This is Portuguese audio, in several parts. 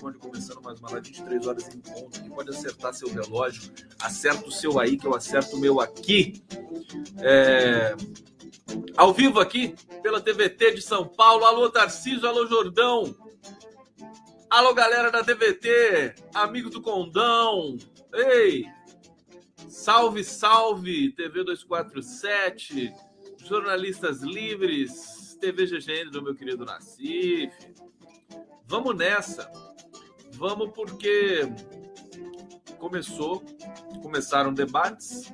Conde, começando mais uma live de 23 horas em ponto. Quem pode acertar seu relógio, acerta o seu aí, que eu acerto o meu aqui. É... Ao vivo aqui, pela TVT de São Paulo. Alô, Tarcísio, alô, Jordão. Alô, galera da TVT, amigos do Condão. Ei! Salve, salve, TV 247, jornalistas livres, TV GGN do meu querido Nassif. Vamos nessa. Vamos porque começou, começaram debates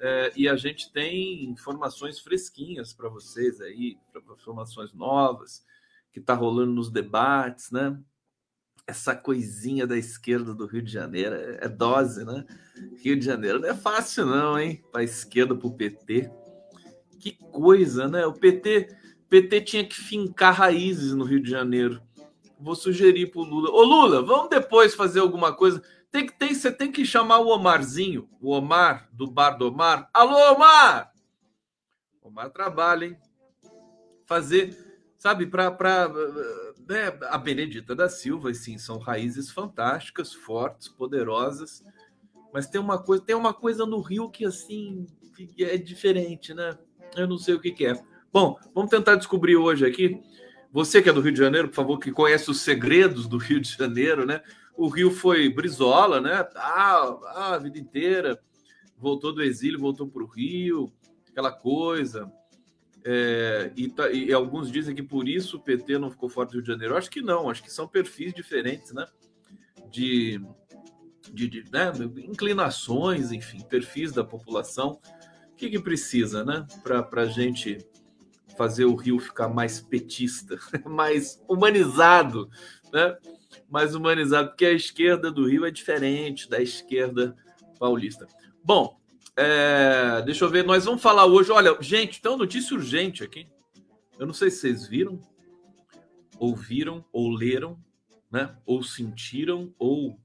é, e a gente tem informações fresquinhas para vocês aí, informações novas que está rolando nos debates, né? Essa coisinha da esquerda do Rio de Janeiro é, é dose, né? Rio de Janeiro não é fácil não, hein? Para esquerda, para o PT. Que coisa, né? O PT PT tinha que fincar raízes no Rio de Janeiro. Vou sugerir para o Lula. Ô Lula, vamos depois fazer alguma coisa. Tem que tem, você tem que chamar o Omarzinho, o Omar do Bar do Omar. Alô, Omar! Omar trabalha, hein? Fazer, sabe, para né, a Benedita da Silva, sim, são raízes fantásticas, fortes, poderosas. Mas tem uma coisa, tem uma coisa no Rio que assim é diferente, né? Eu não sei o que, que é. Bom, vamos tentar descobrir hoje aqui. Você que é do Rio de Janeiro, por favor, que conhece os segredos do Rio de Janeiro, né? O Rio foi Brizola, né? Ah, a vida inteira. Voltou do exílio, voltou para o Rio, aquela coisa. É, e, tá, e, alguns dizem que por isso o PT não ficou fora do Rio de Janeiro. Acho que não, acho que são perfis diferentes, né? De, de, de né? inclinações, enfim, perfis da população. O que, que precisa, né? Para a gente fazer o Rio ficar mais petista, mais humanizado, né? Mais humanizado, porque a esquerda do Rio é diferente da esquerda paulista. Bom, é, deixa eu ver, nós vamos falar hoje. Olha, gente, tem uma notícia urgente aqui. Eu não sei se vocês viram, ouviram, ou leram, né? Ou sentiram, ou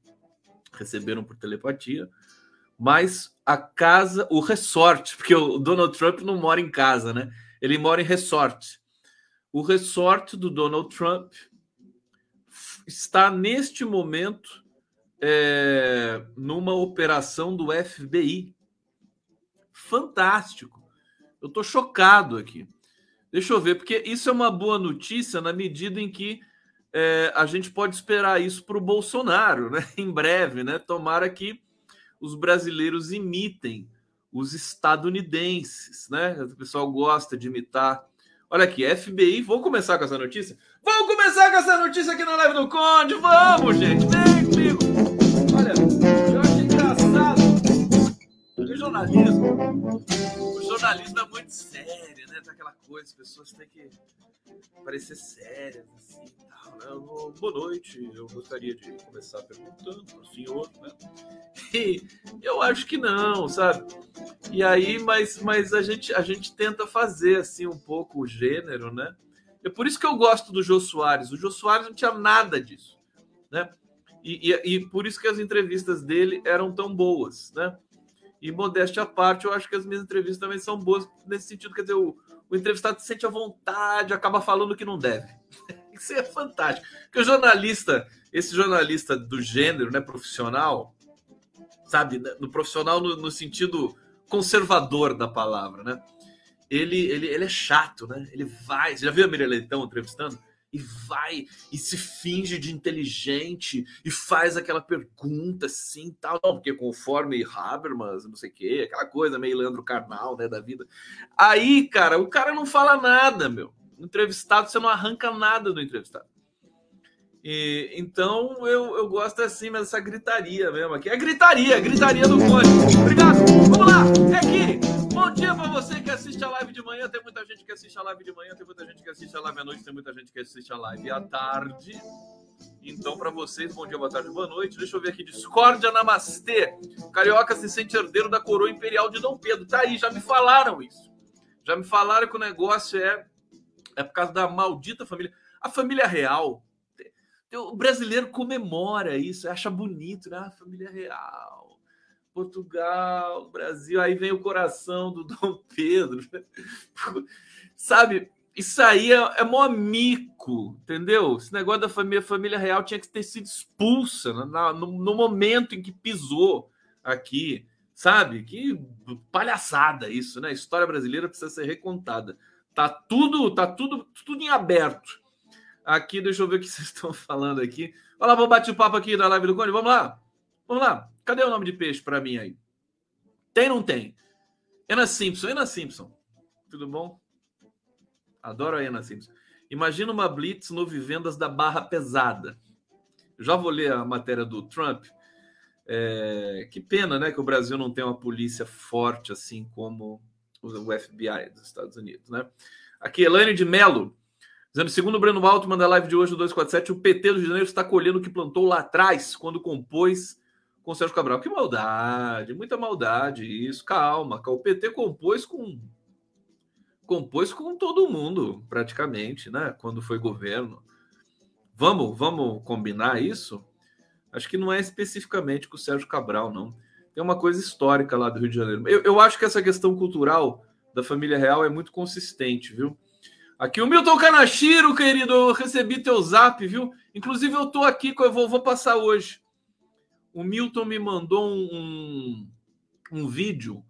receberam por telepatia. Mas a casa, o resort, porque o Donald Trump não mora em casa, né? Ele mora em resort. O resort do Donald Trump está neste momento é, numa operação do FBI. Fantástico. Eu estou chocado aqui. Deixa eu ver, porque isso é uma boa notícia na medida em que é, a gente pode esperar isso para o Bolsonaro, né? Em breve, né? Tomara que os brasileiros imitem os estadunidenses, né? O pessoal gosta de imitar. Olha aqui, FBI. Vou começar com essa notícia? Vamos começar com essa notícia aqui na live do Conde. Vamos, gente. Vem comigo. Olha, eu achei engraçado. O jornalismo, o jornalismo é muito sério, né? Tem aquela coisa, as pessoas têm que parecer sérias, assim, tal, né? Boa noite, eu gostaria de começar perguntando para o senhor, né? E eu acho que não, sabe? E aí, mas, mas a, gente, a gente tenta fazer, assim, um pouco o gênero, né? É por isso que eu gosto do Jô Soares. O Jô Soares não tinha nada disso, né? E, e, e por isso que as entrevistas dele eram tão boas, né? E modéstia à parte, eu acho que as minhas entrevistas também são boas nesse sentido. Quer dizer, o, o entrevistado se sente à vontade, acaba falando que não deve. Isso é fantástico. Porque o jornalista, esse jornalista do gênero, né, profissional, sabe, no profissional no, no sentido conservador da palavra, né? Ele, ele, ele é chato, né? Ele vai. Você já viu a Miriam Leitão entrevistando? E vai e se finge de inteligente e faz aquela pergunta assim, tal, porque conforme Habermas, não sei o quê, aquela coisa meio Leandro Carnal, né, da vida. Aí, cara, o cara não fala nada, meu. Entrevistado, você não arranca nada do entrevistado. E, então eu, eu gosto assim, mas essa gritaria mesmo aqui. É gritaria, é gritaria do Conde. Obrigado. Vamos lá, é aqui. Bom dia para você que assiste a live de manhã. Tem muita gente que assiste a live de manhã, tem muita gente que assiste a live à noite, tem muita gente que assiste a live à tarde. Então, para vocês, bom dia, boa tarde, boa noite. Deixa eu ver aqui. Discórdia Namastê. Carioca se sente herdeiro da coroa imperial de Dom Pedro. Tá aí, já me falaram isso. Já me falaram que o negócio é, é por causa da maldita família. A família real. O brasileiro comemora isso, acha bonito, né? A família real. Portugal, Brasil. Aí vem o coração do Dom Pedro. Sabe? Isso aí é, é mó mico, entendeu? Esse negócio da família, família real tinha que ter sido expulsa no, no, momento em que pisou aqui, sabe? Que palhaçada isso, né? A história brasileira precisa ser recontada. Tá tudo, tá tudo, tudo em aberto. Aqui, deixa eu ver o que vocês estão falando aqui. Olha lá, vamos bater o papo aqui na live do Cone. Vamos lá. Vamos lá. Cadê o nome de peixe para mim aí? Tem ou não tem? Ana Simpson, Ana Simpson. Tudo bom? Adoro a Ana Simpson. Imagina uma blitz no Vivendas da Barra Pesada. já vou ler a matéria do Trump. É, que pena, né, que o Brasil não tem uma polícia forte assim como o FBI dos Estados Unidos, né? Aqui, Elaine de Mello, dizendo, segundo o Breno Altman da live de hoje do 247, o PT do Rio de Janeiro está colhendo o que plantou lá atrás, quando compôs com o Sérgio Cabral. Que maldade, muita maldade isso. Calma, o PT compôs com compôs com todo mundo, praticamente, né? Quando foi governo. Vamos, vamos combinar isso? Acho que não é especificamente com o Sérgio Cabral, não. Tem uma coisa histórica lá do Rio de Janeiro. Eu, eu acho que essa questão cultural da família real é muito consistente, viu? Aqui o Milton Kanashiro, querido, eu recebi teu zap, viu? Inclusive eu tô aqui, eu vou, vou passar hoje. O Milton me mandou um, um, um vídeo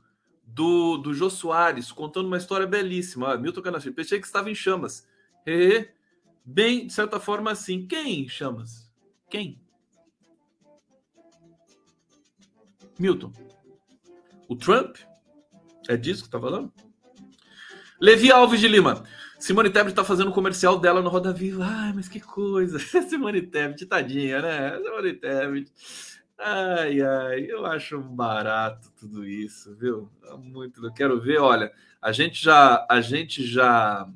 do, do Jô Soares, contando uma história belíssima. Ah, Milton Canachiro, pensei que estava em chamas. E, bem, de certa forma, assim. Quem em chamas? Quem? Milton. O Trump? É disso que está falando? Levi Alves de Lima. Simone Tebet está fazendo o comercial dela no Roda Viva. Ai, mas que coisa. Simone Tebet, tadinha, né? Simone Tebet. Ai, ai, eu acho barato tudo isso, viu? É muito, eu quero ver. Olha, a gente já, a gente já,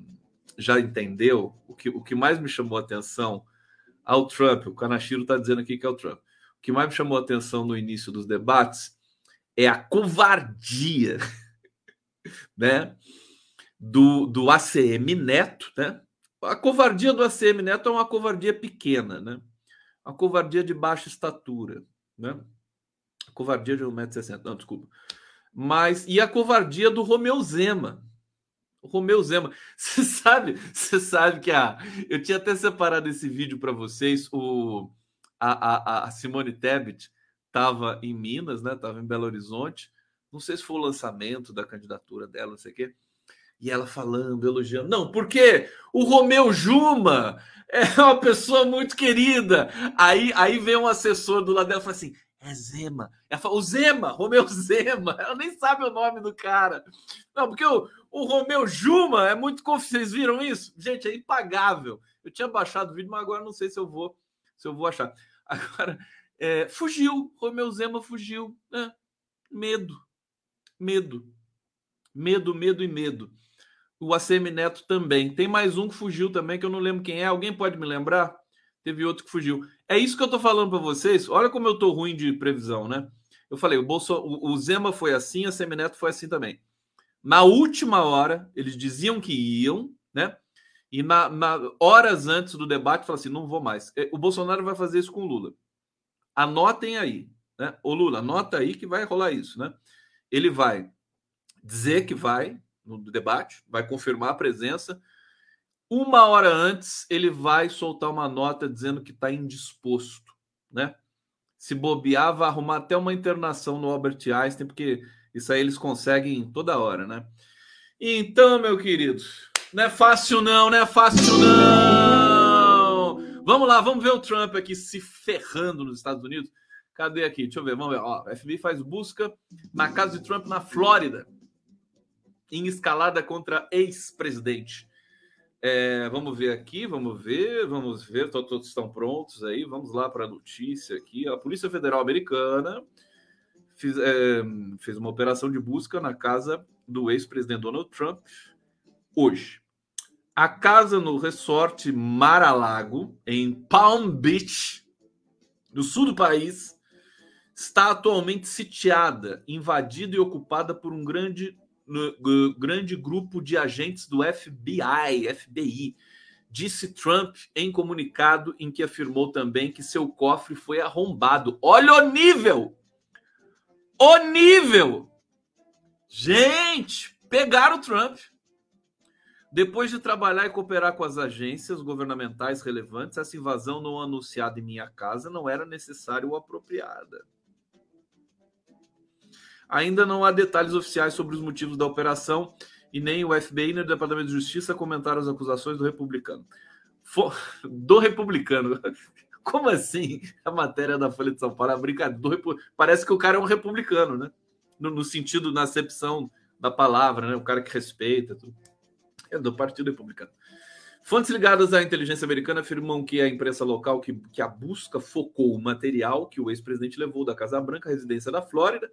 já entendeu o que, o que mais me chamou a atenção ao Trump. O Kanashiro está dizendo aqui que é o Trump. O que mais me chamou a atenção no início dos debates é a covardia, né? Do, do ACM Neto, né? A covardia do ACM Neto é uma covardia pequena, né? Uma covardia de baixa estatura né? covardia de 1,60m, não, desculpa. Mas, e a covardia do Romeu Zema. O Romeu Zema. Você sabe, você sabe que a. Eu tinha até separado esse vídeo para vocês. O, a, a, a Simone Tebet estava em Minas, né? Estava em Belo Horizonte. Não sei se foi o lançamento da candidatura dela, não sei o quê. E ela falando, elogiando. Não, porque o Romeu Juma é uma pessoa muito querida. Aí, aí vem um assessor do lado dela e fala assim: é Zema. Ela fala, o Zema, Romeu Zema. Ela nem sabe o nome do cara. Não, porque o, o Romeu Juma é muito confuso. Vocês viram isso? Gente, é impagável. Eu tinha baixado o vídeo, mas agora não sei se eu vou, se eu vou achar. Agora, é, fugiu. Romeu Zema fugiu. É, medo. Medo. Medo, medo e medo. O ACM Neto também. Tem mais um que fugiu também, que eu não lembro quem é. Alguém pode me lembrar? Teve outro que fugiu. É isso que eu tô falando para vocês. Olha como eu tô ruim de previsão, né? Eu falei, o, Bolso... o Zema foi assim, a Semineto foi assim também. Na última hora, eles diziam que iam, né? E na, na horas antes do debate, falaram assim: não vou mais. É, o Bolsonaro vai fazer isso com o Lula. Anotem aí, né? Ô Lula, anota aí que vai rolar isso, né? Ele vai dizer que vai no debate, vai confirmar a presença, uma hora antes, ele vai soltar uma nota dizendo que está indisposto, né? Se bobear, vai arrumar até uma internação no Albert Einstein, porque isso aí eles conseguem toda hora, né? Então, meu querido, não é fácil não, não é fácil não. Vamos lá, vamos ver o Trump aqui se ferrando nos Estados Unidos. Cadê aqui? Deixa eu ver, vamos ver. Ó, FBI faz busca na casa de Trump na Flórida, em escalada contra ex-presidente. É, vamos ver aqui, vamos ver, vamos ver, todos estão prontos aí. Vamos lá para a notícia aqui. A Polícia Federal Americana fez, é, fez uma operação de busca na casa do ex-presidente Donald Trump hoje. a casa no resort Mar-a-Lago, em Palm Beach, no sul do país, está atualmente sitiada, invadida e ocupada por um grande, grande grupo de agentes do FBI, FBI, disse Trump em comunicado em que afirmou também que seu cofre foi arrombado. Olha o nível! O nível! Gente, pegaram o Trump. Depois de trabalhar e cooperar com as agências governamentais relevantes, essa invasão não anunciada em minha casa não era necessária ou apropriada. Ainda não há detalhes oficiais sobre os motivos da operação e nem o FBI nem o Departamento de Justiça comentaram as acusações do republicano. Do republicano. Como assim? A matéria da Folha de São Paulo, a brincadeira. Parece que o cara é um republicano, né? No, no sentido, na acepção da palavra, né? O cara que respeita. Tudo é do Partido Republicano. Fontes ligadas à inteligência americana afirmam que a imprensa local que, que a busca focou o material que o ex-presidente levou da Casa Branca à residência da Flórida,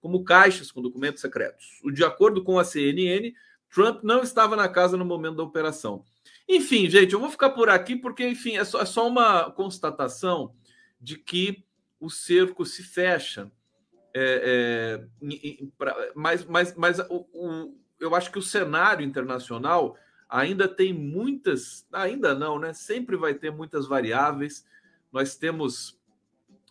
como caixas com documentos secretos. De acordo com a CNN, Trump não estava na casa no momento da operação. Enfim, gente, eu vou ficar por aqui porque, enfim, é só, é só uma constatação de que o cerco se fecha. É, é, pra, mas mas, mas o, o eu acho que o cenário internacional ainda tem muitas, ainda não, né? Sempre vai ter muitas variáveis. Nós temos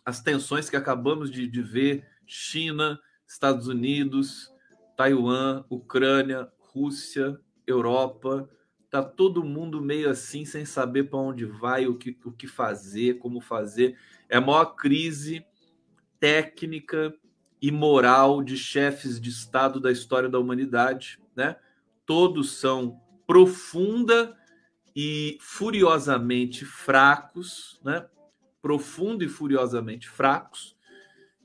as tensões que acabamos de, de ver: China, Estados Unidos, Taiwan, Ucrânia, Rússia, Europa. Tá todo mundo meio assim, sem saber para onde vai, o que, o que fazer, como fazer. É a maior crise técnica e moral de chefes de Estado da história da humanidade, né? Todos são profunda e furiosamente fracos, né? Profundo e furiosamente fracos.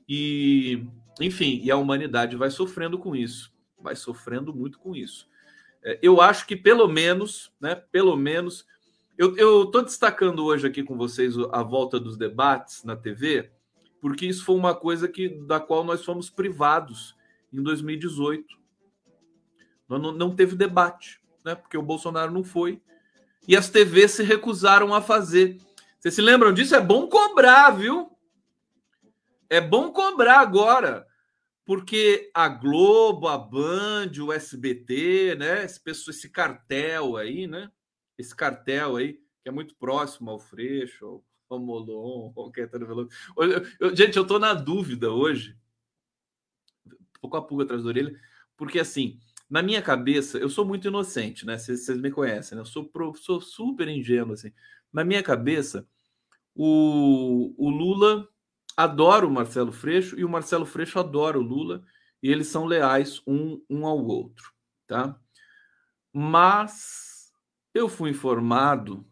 E, enfim, e a humanidade vai sofrendo com isso, vai sofrendo muito com isso. É, eu acho que pelo menos, né? Pelo menos, eu estou destacando hoje aqui com vocês a volta dos debates na TV, porque isso foi uma coisa que da qual nós fomos privados em 2018. Não, não teve debate, né? Porque o Bolsonaro não foi e as TVs se recusaram a fazer. Vocês se lembram disso? É bom cobrar, viu? É bom cobrar agora, porque a Globo, a Band, o SBT, né? Esse, esse cartel aí, né? Esse cartel aí, que é muito próximo ao Freixo, o Molon, o Caetano Veloso. Gente, eu tô na dúvida hoje, tô com a pulga atrás da orelha, porque assim, na minha cabeça, eu sou muito inocente, né? Vocês, me conhecem, né? Eu sou, pro, sou super ingênuo, assim. Na minha cabeça, o, o Lula adora o Marcelo Freixo e o Marcelo Freixo adora o Lula e eles são leais um, um ao outro, tá? Mas eu fui informado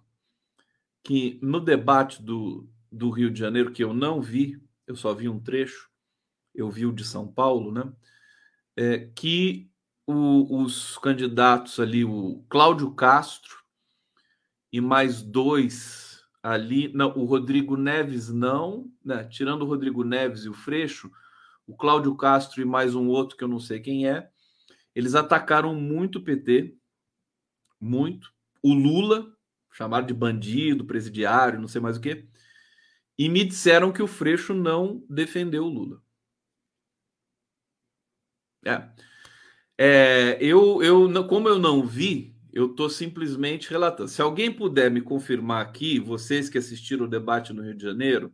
que no debate do, do Rio de Janeiro, que eu não vi, eu só vi um trecho, eu vi o de São Paulo, né? É, que o, os candidatos ali, o Cláudio Castro e mais dois ali, não, o Rodrigo Neves não, né? Tirando o Rodrigo Neves e o Freixo, o Cláudio Castro e mais um outro que eu não sei quem é, eles atacaram muito o PT, muito. O Lula, chamaram de bandido, presidiário, não sei mais o que, e me disseram que o Freixo não defendeu o Lula. É. é eu, eu, como eu não vi, eu estou simplesmente relatando. Se alguém puder me confirmar aqui, vocês que assistiram o debate no Rio de Janeiro,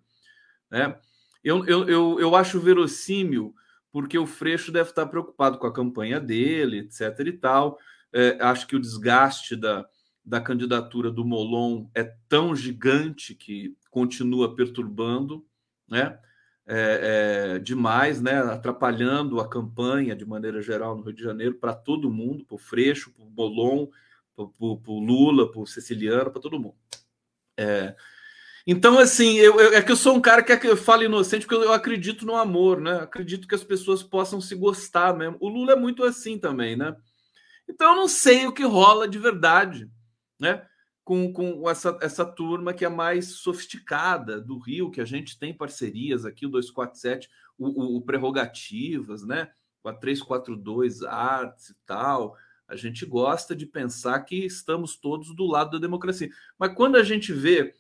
né? Eu, eu, eu, eu acho verossímil, porque o Freixo deve estar preocupado com a campanha dele, etc. e tal. É, acho que o desgaste da, da candidatura do Molon é tão gigante que continua perturbando, né? É, é, demais, né? Atrapalhando a campanha de maneira geral no Rio de Janeiro para todo mundo, para o Freixo, para o Molon, para o Lula, para o Siciliano, para todo mundo. É, então, assim, eu, eu, é que eu sou um cara que, eu falo inocente porque eu, eu, acredito no amor, né? Acredito que as pessoas possam se gostar mesmo. O Lula é muito assim também, né? Então, eu não sei o que rola de verdade né? Com, com essa, essa turma que é mais sofisticada do Rio, que a gente tem parcerias aqui, o 247, o, o, o Prerrogativas, né? Com a 342 Arts e tal, A gente gosta de pensar que estamos todos do lado da democracia. Mas quando a gente vê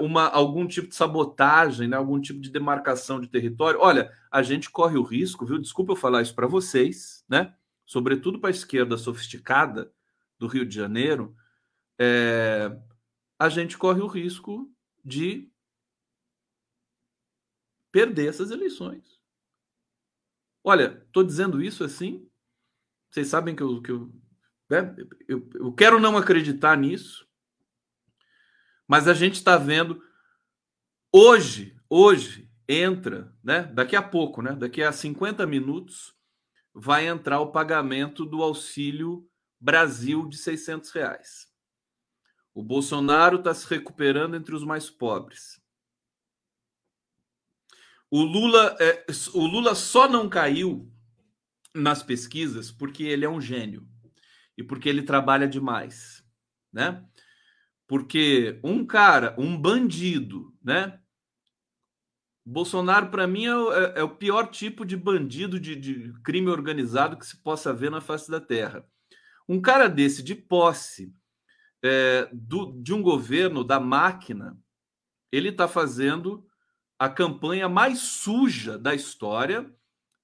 uma, algum tipo de sabotagem, né, algum tipo de demarcação de território, olha, a gente corre o risco, viu? Desculpa eu falar isso para vocês, né? Sobretudo para a esquerda sofisticada do Rio de Janeiro, é, a gente corre o risco de perder essas eleições. Olha, estou dizendo isso assim. Vocês sabem que eu, que eu, né, eu, eu quero não acreditar nisso, mas a gente está vendo hoje, hoje entra, né? Daqui a pouco, né? Daqui a 50 minutos vai entrar o pagamento do auxílio Brasil de 600 reais. O Bolsonaro está se recuperando entre os mais pobres. O Lula, é, o Lula só não caiu nas pesquisas porque ele é um gênio e porque ele trabalha demais, né? Porque um cara, um bandido, né? Bolsonaro, para mim, é, é, é, o pior tipo de bandido de, de crime organizado que se possa ver na face da Terra. Um cara desse, de posse é, do, de um governo, da máquina, ele está fazendo a campanha mais suja da história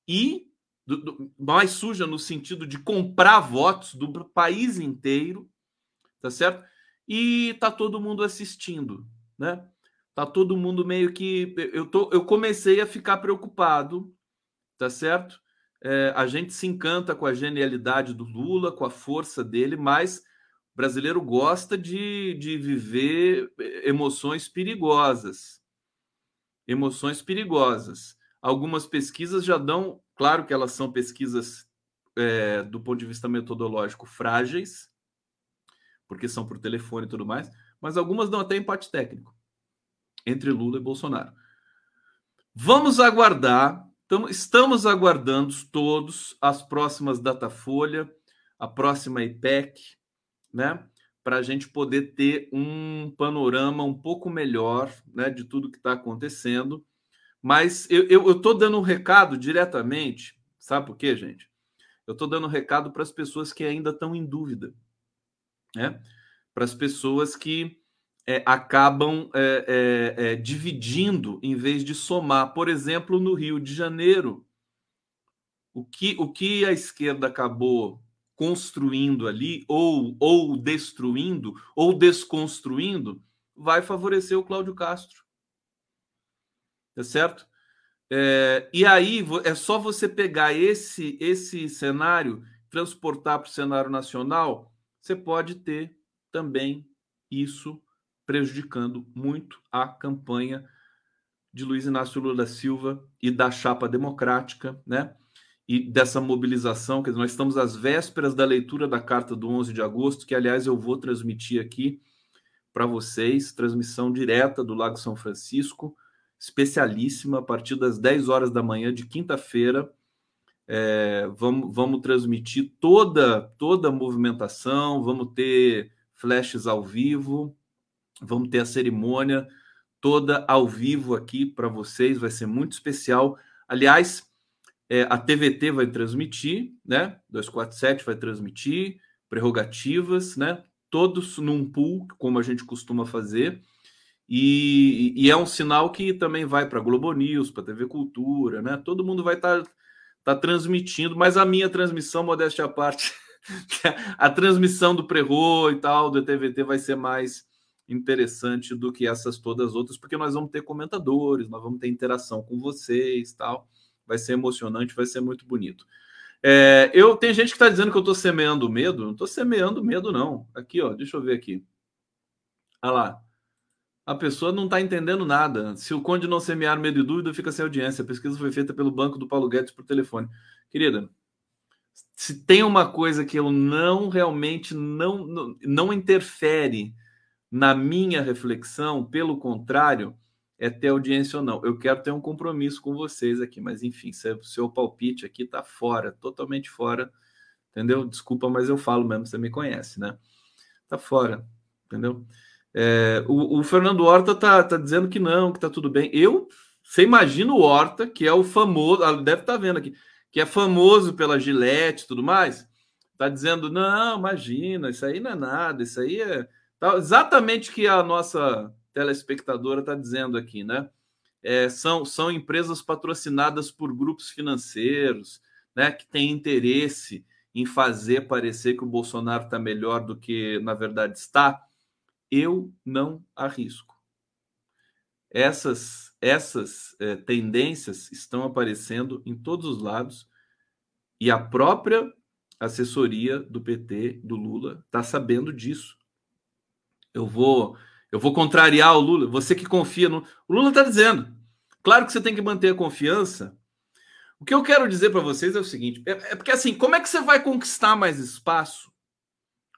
e do, do, mais suja no sentido de comprar votos do país inteiro, tá certo? E tá todo mundo assistindo, né? Tá todo mundo meio que eu tô, eu comecei a ficar preocupado, tá certo? É, a gente se encanta com a genialidade do Lula, com a força dele, mas o brasileiro gosta de, de viver emoções perigosas, emoções perigosas. Algumas pesquisas já dão, claro que elas são pesquisas é, do ponto de vista metodológico frágeis, porque são por telefone e tudo mais, mas algumas dão até empate técnico entre Lula e Bolsonaro. Vamos aguardar, estamos aguardando todos as próximas Datafolha, a próxima IPEC, né? para a gente poder ter um panorama um pouco melhor né, de tudo que está acontecendo. Mas eu estou dando um recado diretamente, sabe por quê, gente? Eu estou dando um recado para as pessoas que ainda estão em dúvida, né? para as pessoas que é, acabam é, é, é, dividindo em vez de somar. Por exemplo, no Rio de Janeiro, o que, o que a esquerda acabou construindo ali, ou, ou destruindo, ou desconstruindo, vai favorecer o Cláudio Castro. Tá certo? É, e aí é só você pegar esse, esse cenário, transportar para o cenário nacional, você pode ter também isso prejudicando muito a campanha de Luiz Inácio Lula da Silva e da chapa democrática, né? e dessa mobilização, que nós estamos às vésperas da leitura da carta do 11 de agosto, que aliás eu vou transmitir aqui para vocês, transmissão direta do Lago São Francisco, especialíssima, a partir das 10 horas da manhã de quinta-feira. É, vamos, vamos transmitir toda, toda a movimentação, vamos ter flashes ao vivo, vamos ter a cerimônia toda ao vivo aqui para vocês, vai ser muito especial. Aliás, é, a TVT vai transmitir, né? 247 vai transmitir, prerrogativas, né? Todos num pool, como a gente costuma fazer. E, e é um sinal que também vai para Globo News, para TV Cultura, né? Todo mundo vai estar tá, tá transmitindo, mas a minha transmissão, modéstia à parte, a transmissão do Prerro e tal, do TVT vai ser mais interessante do que essas todas outras, porque nós vamos ter comentadores, nós vamos ter interação com vocês tal vai ser emocionante, vai ser muito bonito. É, eu tem gente que está dizendo que eu estou semeando medo. Não estou semeando medo, não. Aqui, ó, deixa eu ver aqui. Olha lá. A pessoa não está entendendo nada. Se o Conde não semear medo e dúvida, fica sem audiência. A pesquisa foi feita pelo banco do Paulo Guedes por telefone. Querida, se tem uma coisa que eu não realmente não, não, não interfere na minha reflexão, pelo contrário, é ter audiência ou não. Eu quero ter um compromisso com vocês aqui, mas enfim, seu, seu palpite aqui está fora, totalmente fora, entendeu? Desculpa, mas eu falo mesmo, você me conhece, né? Tá fora, entendeu? É, o, o, Fernando Horta tá, tá dizendo que não, que tá tudo bem. Eu, você imagina o Horta, que é o famoso, ah, deve estar tá vendo aqui, que é famoso pela Gillette e tudo mais. Está dizendo, não, imagina, isso aí não é nada, isso aí é. Tá, exatamente o que a nossa telespectadora está dizendo aqui, né? É, são, são empresas patrocinadas por grupos financeiros, né, que têm interesse em fazer parecer que o Bolsonaro está melhor do que na verdade está. Eu não arrisco. Essas, essas é, tendências estão aparecendo em todos os lados e a própria assessoria do PT, do Lula, está sabendo disso. Eu vou, eu vou contrariar o Lula. Você que confia no. O Lula está dizendo. Claro que você tem que manter a confiança. O que eu quero dizer para vocês é o seguinte: é, é porque assim, como é que você vai conquistar mais espaço?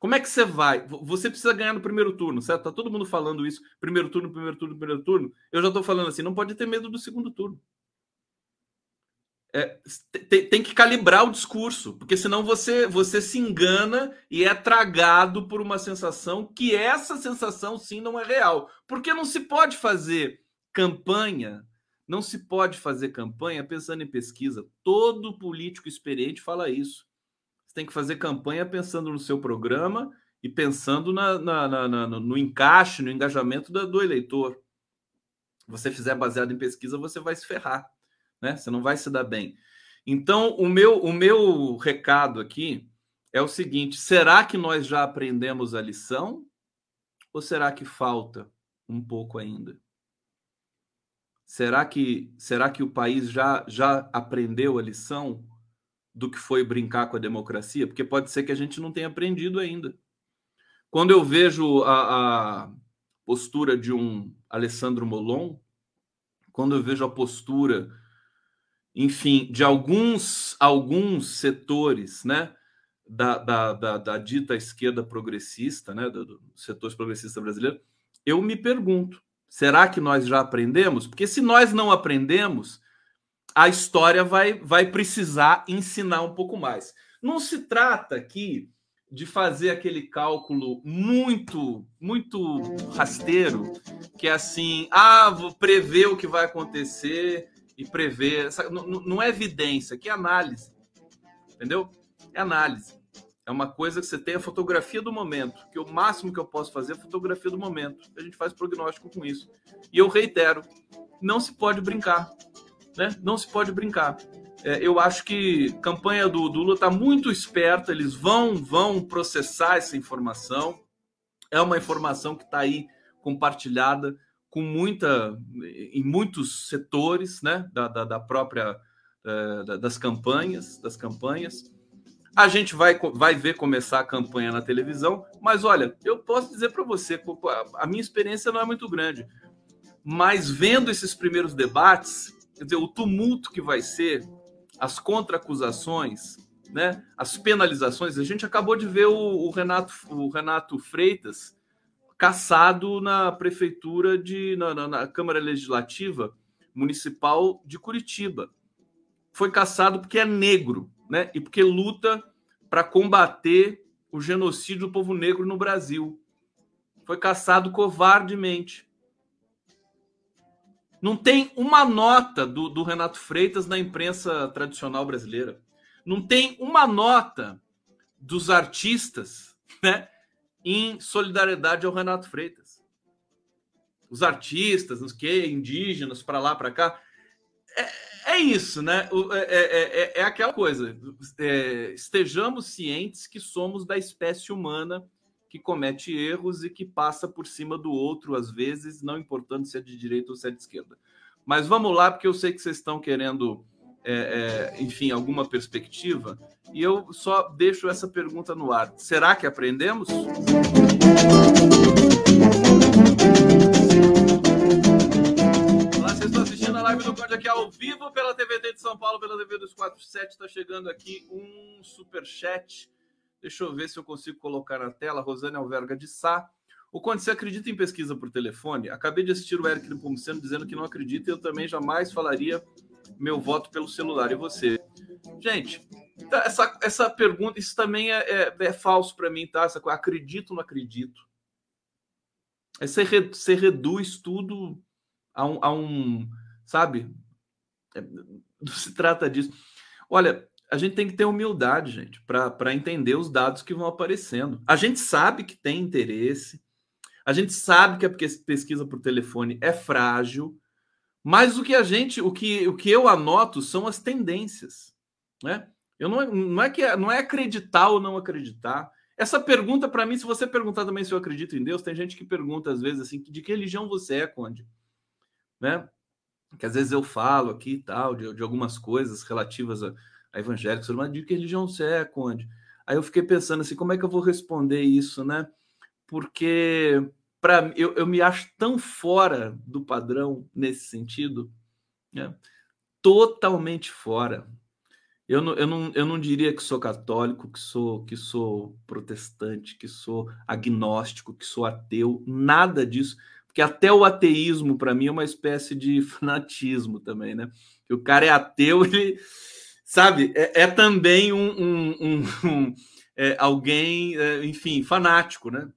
Como é que você vai? Você precisa ganhar no primeiro turno, certo? Tá todo mundo falando isso. Primeiro turno, primeiro turno, primeiro turno. Eu já estou falando assim, não pode ter medo do segundo turno é, tem, tem, que calibrar o discurso, porque senão você, você se engana e é tragado por uma sensação que essa sensação sim não é real. Porque não se pode fazer campanha, não se pode fazer campanha pensando em pesquisa. Todo político experiente fala isso. Tem que fazer campanha pensando no seu programa e pensando na, na, na, no encaixe, no engajamento do, do eleitor. Você fizer baseado em pesquisa, você vai se ferrar né? Você não vai se dar bem. Então, o meu, o meu recado aqui é o seguinte: será que nós já aprendemos a lição? Ou será que falta um pouco ainda? Será que, será que o país já, já aprendeu a lição do que foi brincar com a democracia? Porque pode ser que a gente não tenha aprendido ainda. Quando eu vejo a, a postura de um Alessandro Molon, quando eu vejo a postura enfim, de alguns, alguns setores, né, da, da, da, da dita esquerda progressista, né, dos do setores progressistas brasileiros, eu me pergunto, será que nós já aprendemos? Porque se nós não aprendemos, a história vai, vai precisar ensinar um pouco mais. Não se trata aqui de fazer aquele cálculo muito, muito rasteiro, que é assim, ah, vou prever o que vai acontecer e prever. Não é evidência, que é análise. Entendeu? É análise. É uma coisa que você tem a fotografia do momento, que o máximo que eu posso fazer é fotografia do momento. A gente faz prognóstico com isso. E eu reitero, não se pode brincar. Né? Não se pode brincar. É, eu acho que a campanha do, do Lula está muito esperta, eles vão, vão processar essa informação. É uma informação que está aí compartilhada com muita em muitos setores né, da, da, da própria uh, das campanhas das campanhas a gente vai, vai ver começar a campanha na televisão mas olha eu posso dizer para você a minha experiência não é muito grande mas vendo esses primeiros debates quer dizer, o tumulto que vai ser as contra-acusações né, as penalizações a gente acabou de ver o, o Renato o Renato Freitas caçado na prefeitura de na, na, na, Câmara Legislativa Municipal de Curitiba. Foi caçado porque é negro, né? E porque luta para combater o genocídio do povo negro no Brasil. Foi caçado covardemente. Não tem uma nota do, do Renato Freitas na imprensa tradicional brasileira. Não tem uma nota dos artistas, né? em solidariedade ao Renato Freitas. Os artistas, os que, indígenas, para lá, para cá. É, é, isso, né? É, é, é, é aquela coisa. É, estejamos cientes que somos da espécie humana que comete erros e que passa por cima do outro, às vezes, não importando se é de direita ou se é de esquerda. Mas vamos lá, porque eu sei que vocês estão querendo é, é, enfim, alguma perspectiva. E eu só deixo essa pergunta no ar. Será que aprendemos? Olá, vocês estão assistindo a live do Conde aqui ao vivo pela TVT de São Paulo, pela TV 247. Está chegando aqui um super chat. Deixa eu ver se eu consigo colocar na tela. Rosane Alverga de Sá. O Conde, você acredita em pesquisa por telefone? Acabei de assistir o Eric Nepomuceno dizendo que não acredita e eu também jamais falaria meu voto pelo celular. E você? Gente, tá, essa, essa pergunta, isso também é, é, é falso para mim, tá? Essa coisa, acredito ou não acredito? É, você, re, você reduz tudo a um, a um sabe? É, não se trata disso. Olha, a gente tem que ter humildade, gente, para entender os dados que vão aparecendo. A gente sabe que tem interesse, a gente sabe que a pesquisa por telefone é frágil, mas o que a gente, o que, o que eu anoto são as tendências, né? Eu não, não é que não é acreditar ou não acreditar. Essa pergunta para mim, se você perguntar também se eu acredito em Deus, tem gente que pergunta às vezes assim, de que religião você é, Conde, né? Que às vezes eu falo aqui e tal de, de algumas coisas relativas a evangélicos, mas de que religião você é, Conde? Aí eu fiquei pensando assim, como é que eu vou responder isso, né? Porque para eu, eu me acho tão fora do padrão nesse sentido, né? totalmente fora. Eu não, eu, não, eu não diria que sou católico, que sou que sou protestante, que sou agnóstico, que sou ateu, nada disso, porque até o ateísmo para mim é uma espécie de fanatismo também, né? O cara é ateu, ele sabe, é, é também um, um, um, um é, alguém, é, enfim, fanático, né?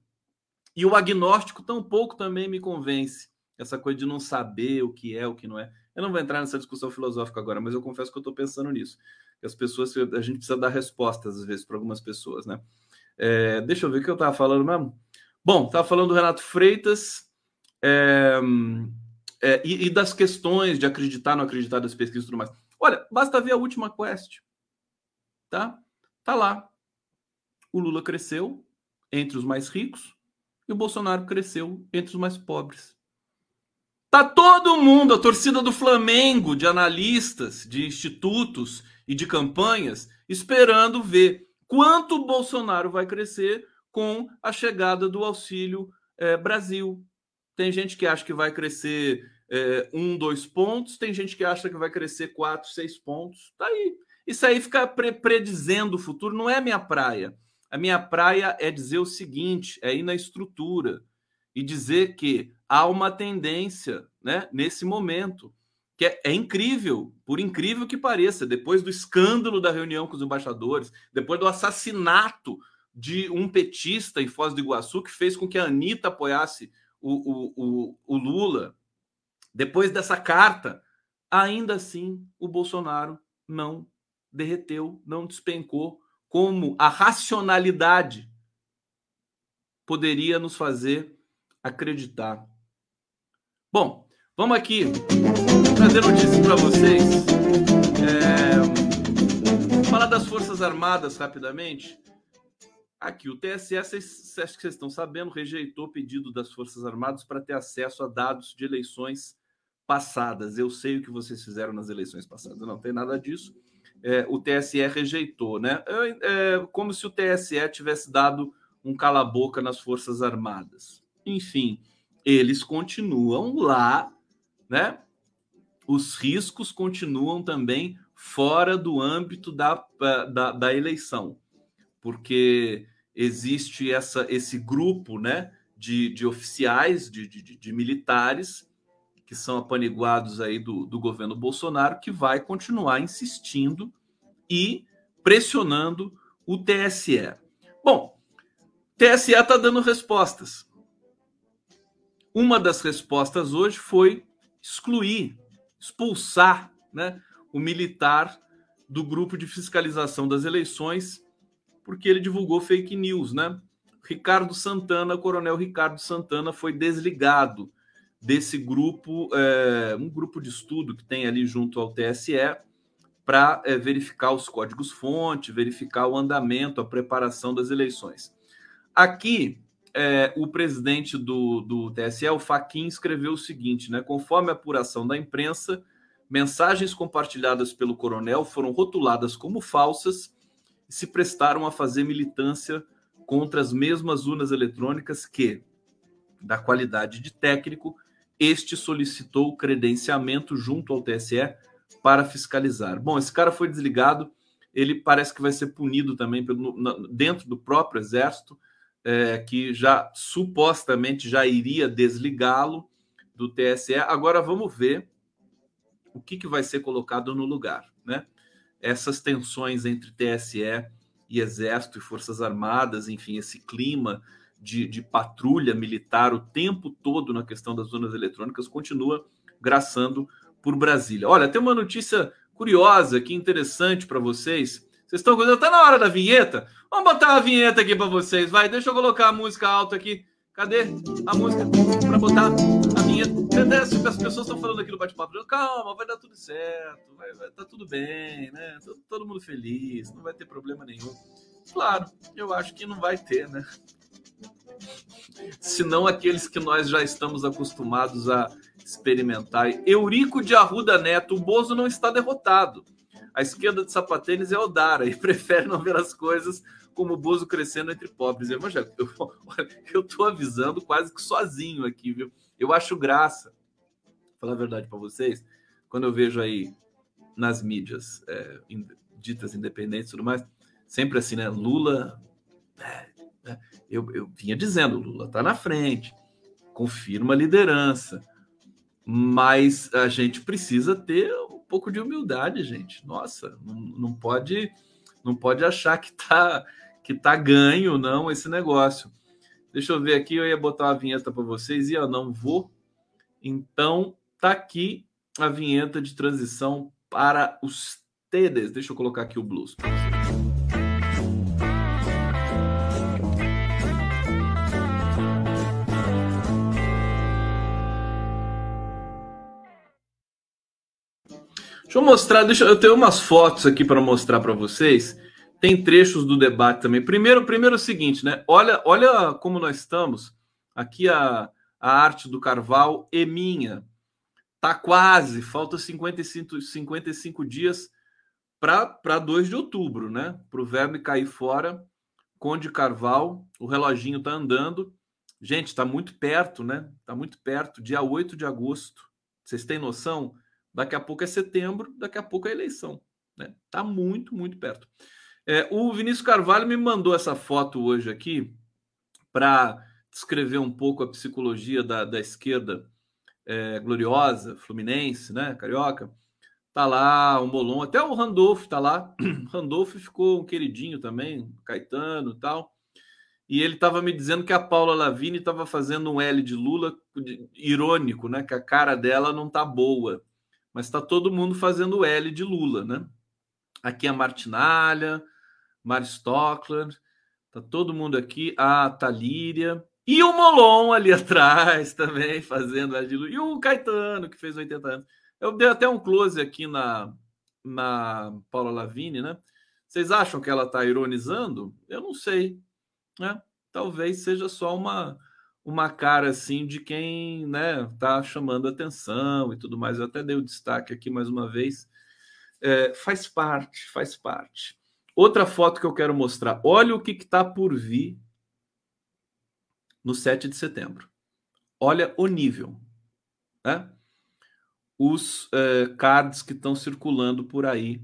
E o agnóstico tampouco também me convence. Essa coisa de não saber o que é, o que não é. Eu não vou entrar nessa discussão filosófica agora, mas eu confesso que eu estou pensando nisso. Que as pessoas, a gente precisa dar respostas às vezes para algumas pessoas, né? É, deixa eu ver o que eu estava falando mesmo. Bom, estava falando do Renato Freitas é, é, e, e, das questões de acreditar, não acreditar das pesquisas e tudo mais. Olha, basta ver a última quest. Tá? Tá lá. O Lula cresceu entre os mais ricos e o Bolsonaro cresceu entre os mais pobres. Tá todo mundo, a torcida do Flamengo, de analistas, de institutos e de campanhas, esperando ver quanto o Bolsonaro vai crescer com a chegada do Auxílio é, Brasil. Tem gente que acha que vai crescer é, um, dois pontos, tem gente que acha que vai crescer quatro, seis pontos. Tá aí. Isso aí fica pre predizendo o futuro, não é minha praia. A minha praia é dizer o seguinte: é ir na estrutura e dizer que há uma tendência né, nesse momento, que é, é, incrível, por incrível que pareça, depois do escândalo da reunião com os embaixadores, depois do assassinato de um petista em Foz do Iguaçu, que fez com que a Anitta apoiasse o, o, o, o Lula, depois dessa carta, ainda assim o Bolsonaro não derreteu, não despencou, como a racionalidade poderia nos fazer acreditar. Bom, vamos aqui trazer notícias para vocês. É... Falar das Forças Armadas rapidamente. Aqui, o TSE, acho que vocês estão sabendo, rejeitou o pedido das Forças Armadas para ter acesso a dados de eleições passadas. Eu sei o que vocês fizeram nas eleições passadas. Não tem nada disso. É, o TSE rejeitou, né? É, é, como se o TSE tivesse dado um cala-boca nas Forças Armadas. Enfim, eles continuam lá, né? Os riscos continuam também fora do âmbito da, da, da eleição, porque existe essa, esse grupo, né? De, de oficiais, de, de, de militares que são apaniguados aí do, do governo Bolsonaro, que vai continuar insistindo e pressionando o TSE. Bom, TSE está dando respostas. Uma das respostas hoje foi excluir, expulsar né, o militar do grupo de fiscalização das eleições, porque ele divulgou fake news, né? Ricardo Santana, Coronel Ricardo Santana, foi desligado desse grupo, é, um grupo de estudo que tem ali junto ao TSE, para é, verificar os códigos-fonte, verificar o andamento, a preparação das eleições. Aqui, é, o presidente do, do TSE, o Faquin, escreveu o seguinte: né, conforme a apuração da imprensa, mensagens compartilhadas pelo coronel foram rotuladas como falsas e se prestaram a fazer militância contra as mesmas urnas eletrônicas que, da qualidade de técnico, este solicitou credenciamento junto ao TSE para fiscalizar. Bom, esse cara foi desligado, ele parece que vai ser punido também pelo, na, dentro do próprio exército, é, que já supostamente já iria desligá-lo do TSE. Agora vamos ver o que, que vai ser colocado no lugar, né? Essas tensões entre TSE e Exército e Forças Armadas, enfim, esse clima de, de patrulha militar o tempo todo na questão das zonas eletrônicas continua graçando por Brasília. Olha, tem uma notícia curiosa, que interessante para vocês. Vocês estão gostando? Tá na hora da vinheta? Vamos botar a vinheta aqui para vocês. Vai, deixa eu colocar a música alta aqui. Cadê a música para botar a vinheta? As pessoas estão falando aqui no bate-papo. Calma, vai dar tudo certo. Vai, vai tá tudo bem, né? Todo mundo feliz, não vai ter problema nenhum. Claro, eu acho que não vai ter, né? Senão aqueles que nós já estamos acostumados a experimentar. Eurico de Arruda Neto, o Bozo não está derrotado. A esquerda de sapatênis é Odara e prefere não ver as coisas como o Bozo crescendo entre pobres. Evangelho, eu estou avisando quase que sozinho aqui, viu? Eu acho graça, falar a verdade para vocês, quando eu vejo aí nas mídias é, ditas independentes e tudo mais, sempre assim, né? Lula. É, eu, eu vinha dizendo, Lula está na frente, confirma a liderança, mas a gente precisa ter um pouco de humildade, gente. Nossa, não, não pode não pode achar que tá que tá ganho não esse negócio. Deixa eu ver aqui, eu ia botar uma vinheta para vocês e eu não vou. Então, tá aqui a vinheta de transição para os TEDs. Deixa eu colocar aqui o blues vocês. Eu mostrar, deixa eu tenho umas fotos aqui para mostrar para vocês. Tem trechos do debate também. Primeiro, primeiro é o seguinte, né? Olha, olha como nós estamos. Aqui a, a arte do Carval e minha. Tá quase, falta 55, 55 dias para 2 de outubro, né? Para o verme cair fora. Conde Carval, o reloginho tá andando. Gente, está muito perto, né? Está muito perto, dia 8 de agosto. Vocês têm noção? Daqui a pouco é setembro, daqui a pouco é eleição. Né? Tá muito, muito perto. É, o Vinícius Carvalho me mandou essa foto hoje aqui para descrever um pouco a psicologia da, da esquerda é, gloriosa, fluminense, né, carioca. Tá lá o Molon, até o Randolph tá lá. Randolph ficou um queridinho também, Caetano e tal. E ele estava me dizendo que a Paula Lavini estava fazendo um L de Lula irônico, né? Que a cara dela não tá boa mas está todo mundo fazendo L de Lula, né? Aqui a Martinalha, Mari Stockler, tá todo mundo aqui, a Talíria e o Molon ali atrás também fazendo L de Lula, e o Caetano que fez 80 anos. Eu dei até um close aqui na, na Paula Lavigne, né? Vocês acham que ela está ironizando? Eu não sei, né? Talvez seja só uma uma cara assim de quem né tá chamando atenção e tudo mais. Eu até dei o destaque aqui mais uma vez. É, faz parte, faz parte. Outra foto que eu quero mostrar. Olha o que está por vir no 7 de setembro. Olha o nível. Né? Os é, cards que estão circulando por aí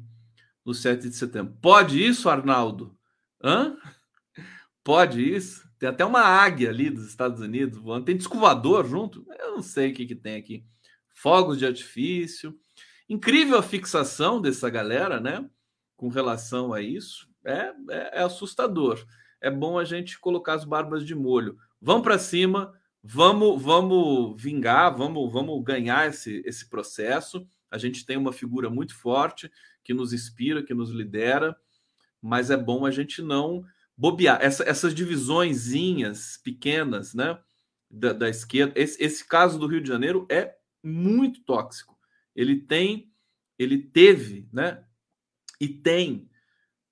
no 7 de setembro. Pode isso, Arnaldo? Hã? Pode isso? Tem até uma águia ali dos Estados Unidos voando. Tem disco junto. Eu não sei o que, que tem aqui. Fogos de artifício. Incrível a fixação dessa galera, né? Com relação a isso. É, é, é assustador. É bom a gente colocar as barbas de molho. Vamos para cima, vamos, vamos vingar, vamos, vamos ganhar esse, esse processo. A gente tem uma figura muito forte que nos inspira, que nos lidera, mas é bom a gente não bobear. Essa, essas divisõezinhas pequenas né, da, da esquerda, esse, esse, caso do Rio de Janeiro é muito tóxico. Ele tem, ele teve, né? E tem,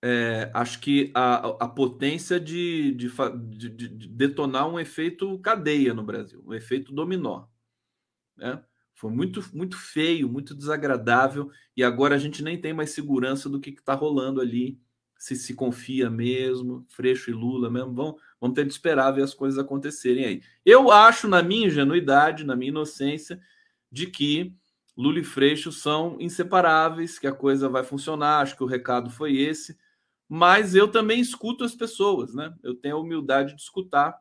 é, acho que a, a potência de, de, de, de, detonar um efeito cadeia no Brasil, um efeito dominó. Né? Foi muito, muito feio, muito desagradável, e agora a gente nem tem mais segurança do que está rolando ali se se confia mesmo, Freixo e Lula mesmo, vão, vamos ter de esperar ver as coisas acontecerem aí. Eu acho, na minha ingenuidade, na minha inocência, de que Lula e Freixo são inseparáveis, que a coisa vai funcionar, acho que o recado foi esse, mas eu também escuto as pessoas, né? Eu tenho a humildade de escutar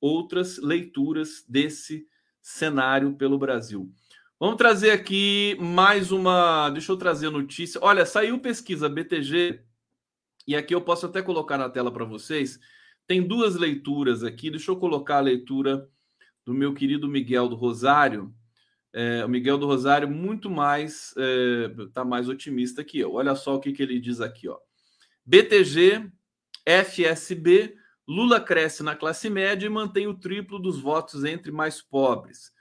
outras leituras desse cenário pelo Brasil. Vamos trazer aqui mais uma. Deixa eu trazer a notícia. Olha, saiu pesquisa BTG e aqui eu posso até colocar na tela para vocês. Tem duas leituras aqui. Deixa eu colocar a leitura do meu querido Miguel do Rosário. É, o Miguel do Rosário muito mais está é, mais otimista que eu. Olha só o que, que ele diz aqui, ó. BTG, FSB, Lula cresce na classe média e mantém o triplo dos votos entre mais pobres.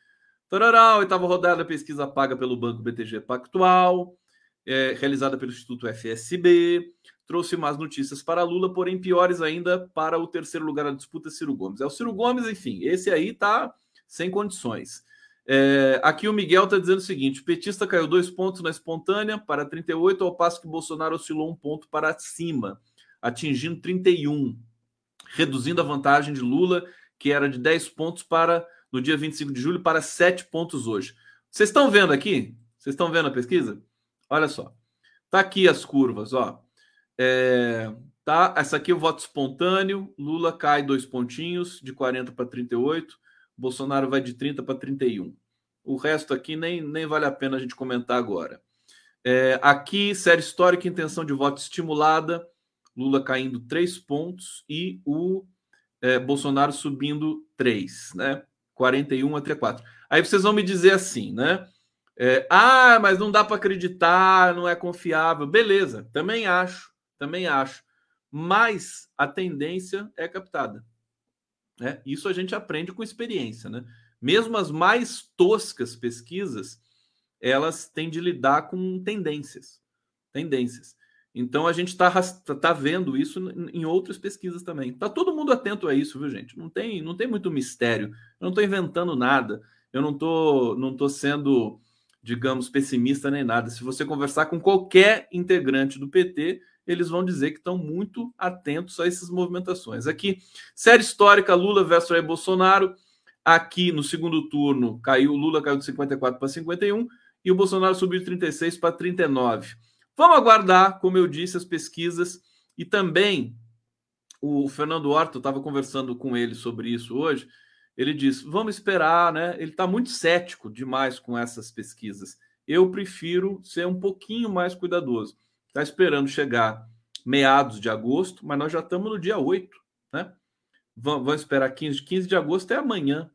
Tarará, oitava rodada, pesquisa paga pelo Banco BTG Pactual, é, realizada pelo Instituto FSB, trouxe mais notícias para Lula, porém piores ainda para o terceiro lugar da disputa, Ciro Gomes. É o Ciro Gomes, enfim, esse aí tá sem condições. É, aqui o Miguel está dizendo o seguinte: petista caiu dois pontos na espontânea para 38, ao passo que Bolsonaro oscilou um ponto para cima, atingindo 31, reduzindo a vantagem de Lula, que era de 10 pontos para no dia 25 de julho para 7 pontos hoje. Vocês estão vendo aqui? Vocês estão vendo a pesquisa? Olha só. Tá aqui as curvas, ó. É, tá, essa aqui é o voto espontâneo. Lula cai dois pontinhos, de 40 para 38. Bolsonaro vai de 30 para 31. O resto aqui nem, nem vale a pena a gente comentar agora. É, aqui, série histórica, intenção de voto estimulada. Lula caindo três pontos e o é, Bolsonaro subindo três, né? 41 a 34. Aí vocês vão me dizer assim, né? É, ah, mas não dá para acreditar, não é confiável. Beleza, também acho, também acho. Mas a tendência é captada. Né? Isso a gente aprende com experiência. Né? Mesmo as mais toscas pesquisas, elas têm de lidar com tendências. Tendências. Então a gente está tá vendo isso em outras pesquisas também. Está todo mundo atento a isso, viu, gente? Não tem, não tem muito mistério. Eu não estou inventando nada. Eu não estou não tô sendo, digamos, pessimista nem nada. Se você conversar com qualquer integrante do PT, eles vão dizer que estão muito atentos a essas movimentações. Aqui, série histórica Lula versus Jair Bolsonaro. Aqui no segundo turno caiu, Lula caiu de 54 para 51 e o Bolsonaro subiu de 36 para 39. Vamos aguardar, como eu disse, as pesquisas e também o Fernando Horta, eu estava conversando com ele sobre isso hoje. Ele disse: vamos esperar, né? Ele está muito cético demais com essas pesquisas. Eu prefiro ser um pouquinho mais cuidadoso. Está esperando chegar meados de agosto, mas nós já estamos no dia 8, né? Vamos, esperar 15, 15 de agosto é amanhã.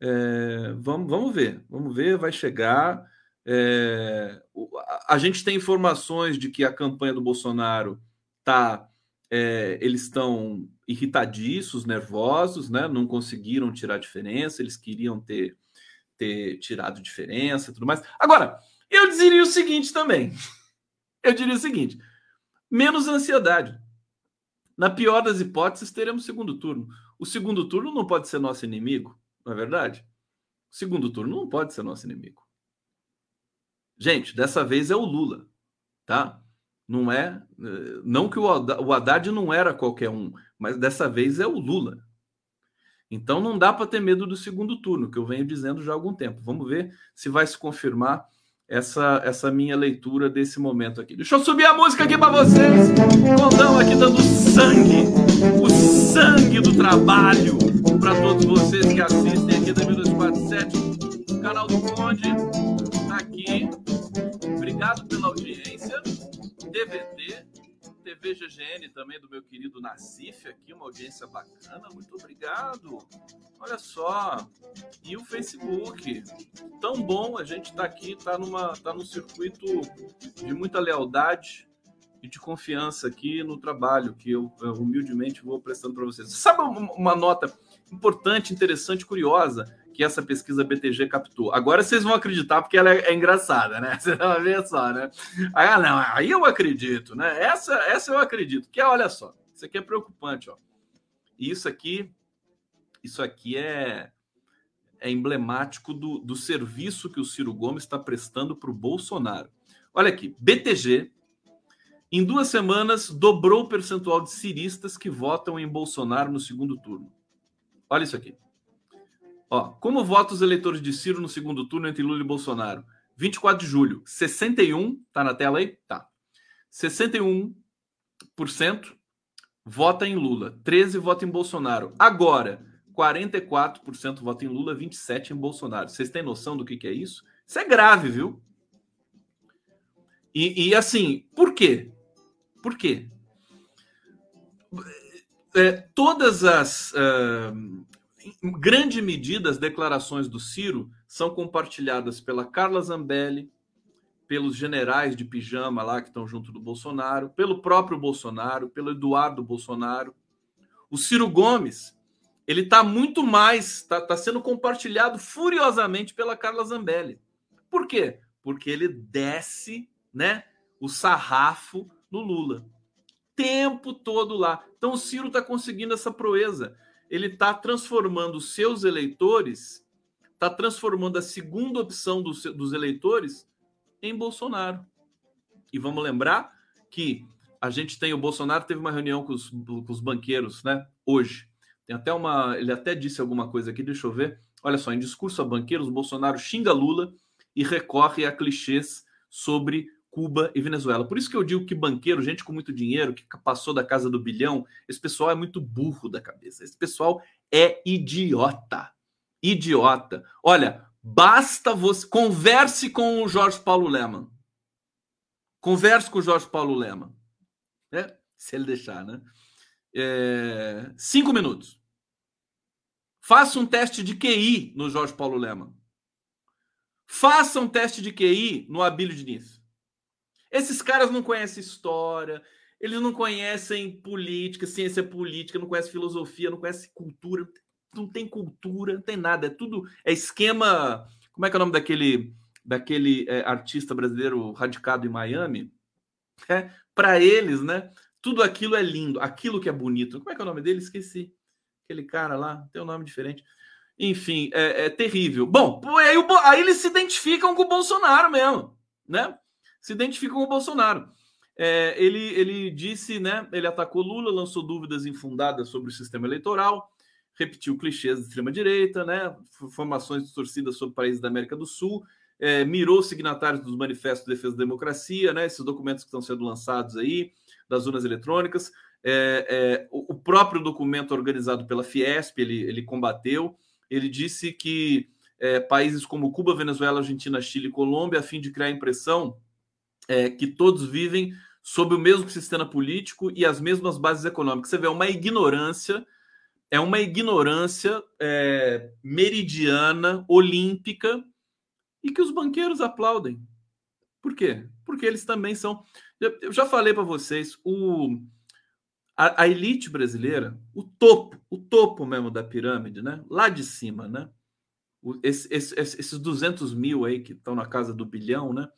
É, vamos, vamos ver, vamos ver, vai chegar. É, a gente tem informações de que a campanha do Bolsonaro tá, é, eles estão irritadiços, nervosos, né? Não conseguiram tirar diferença, eles queriam ter, ter tirado diferença, tudo mais. Agora, eu diria o seguinte também. Eu diria o seguinte: menos ansiedade. Na pior das hipóteses, teremos segundo turno. O segundo turno não pode ser nosso inimigo, não é verdade? O segundo turno não pode ser nosso inimigo. Gente, dessa vez é o Lula, tá? Não é. Eh, não que o Haddad não era qualquer um, mas dessa vez é o Lula. Então não dá para ter medo do segundo turno, que eu venho dizendo já há algum tempo. Vamos ver se vai se confirmar essa, essa minha leitura desse momento aqui. Deixa eu subir a música aqui para vocês. Condão aqui dando sangue, o sangue do trabalho para todos vocês que assistem aqui da 1247, canal do Conde, tá aqui. Obrigado pela audiência. DVD TV GGN também do meu querido Nassif aqui, uma audiência bacana. Muito obrigado. Olha só. E o Facebook. Tão bom a gente tá aqui, tá numa tá num circuito de muita lealdade e de confiança aqui no trabalho que eu, humildemente vou prestando para vocês. Sabe uma, uma nota importante, interessante, curiosa? que essa pesquisa BTG captou. Agora vocês vão acreditar porque ela é, é engraçada, né? Você vai ver só, né? Ah, não, aí eu acredito, né? Essa, essa eu acredito. Que é, olha só, isso aqui é preocupante, ó. Isso aqui, isso aqui é, é emblemático do, do serviço que o Ciro Gomes está prestando para o Bolsonaro. Olha aqui, BTG, em duas semanas, dobrou o percentual de ciristas que votam em Bolsonaro no segundo turno. Olha isso aqui. Ó, como votam os eleitores de Ciro no segundo turno entre Lula e Bolsonaro? 24 de julho, 61, tá na tela aí? Tá. 61% vota em Lula, 13 vota em Bolsonaro. Agora, 44% vota em Lula, 27 em Bolsonaro. Vocês têm noção do que, que é isso? Isso é grave, viu? E, e assim, por quê? Por quê? É, todas as uh, em grande medida, as declarações do Ciro são compartilhadas pela Carla Zambelli, pelos generais de pijama lá que estão junto do Bolsonaro, pelo próprio Bolsonaro, pelo Eduardo Bolsonaro. O Ciro Gomes, ele está muito mais, está tá sendo compartilhado furiosamente pela Carla Zambelli. Por quê? Porque ele desce, né, o sarrafo no Lula. Tempo todo lá. Então o Ciro está conseguindo essa proeza. Ele está transformando os seus eleitores, está transformando a segunda opção dos, dos eleitores em Bolsonaro. E vamos lembrar que a gente tem o Bolsonaro teve uma reunião com os, com os banqueiros, né? Hoje. Tem até uma. Ele até disse alguma coisa aqui, deixa eu ver. Olha só, em discurso a banqueiros, Bolsonaro xinga Lula e recorre a clichês sobre Cuba e Venezuela. Por isso que eu digo que banqueiro, gente com muito dinheiro, que passou da casa do bilhão, esse pessoal é muito burro da cabeça. Esse pessoal é idiota. Idiota. Olha, Basta você. Converse com o Jorge Paulo Leman. Converse com o Jorge Paulo Leman. É, se ele deixar, né? É, cinco minutos. Faça um teste de QI no Jorge Paulo Leman. Faça um teste de QI no Abílio Diniz. Esses caras não conhecem história, eles não conhecem política, ciência política, não conhecem filosofia, não conhecem cultura, não tem cultura, não tem nada, é tudo é esquema. Como é que é o nome daquele daquele é, artista brasileiro radicado em Miami? É, para eles, né? Tudo aquilo é lindo, aquilo que é bonito. Como é que é o nome dele? Esqueci. Aquele cara lá, tem um nome diferente. Enfim, é, é terrível. Bom, aí, aí eles se identificam com o Bolsonaro mesmo, né? Se identificam com o Bolsonaro. É, ele, ele disse, né? Ele atacou Lula, lançou dúvidas infundadas sobre o sistema eleitoral, repetiu clichês de extrema-direita, né? formações distorcidas sobre países da América do Sul, é, mirou signatários dos manifestos de defesa da democracia, né? esses documentos que estão sendo lançados aí, das urnas eletrônicas, é, é, o, o, próprio documento organizado pela Fiesp, ele, ele combateu, ele disse que é, países como Cuba, Venezuela, Argentina, Chile e Colômbia, a fim de criar impressão é, que todos vivem sob o mesmo sistema político e as mesmas bases econômicas. Você vê uma ignorância é uma ignorância é, meridiana, olímpica, e que os banqueiros aplaudem. Por quê? Porque eles também são. Eu já falei para vocês, o, a, a, elite brasileira, o topo, o topo mesmo da pirâmide, né? Lá de cima, né? O, esse, esse, esses 200 mil aí que estão na casa do bilhão, né?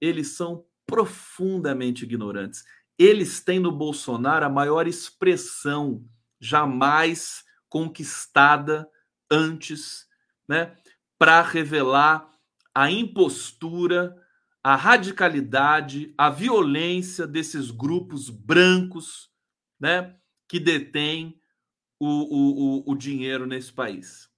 Eles são profundamente ignorantes. Eles têm no Bolsonaro a maior expressão jamais conquistada antes, né, para revelar a impostura, a radicalidade, a violência desses grupos brancos, né, que detêm o, o, o, dinheiro nesse país.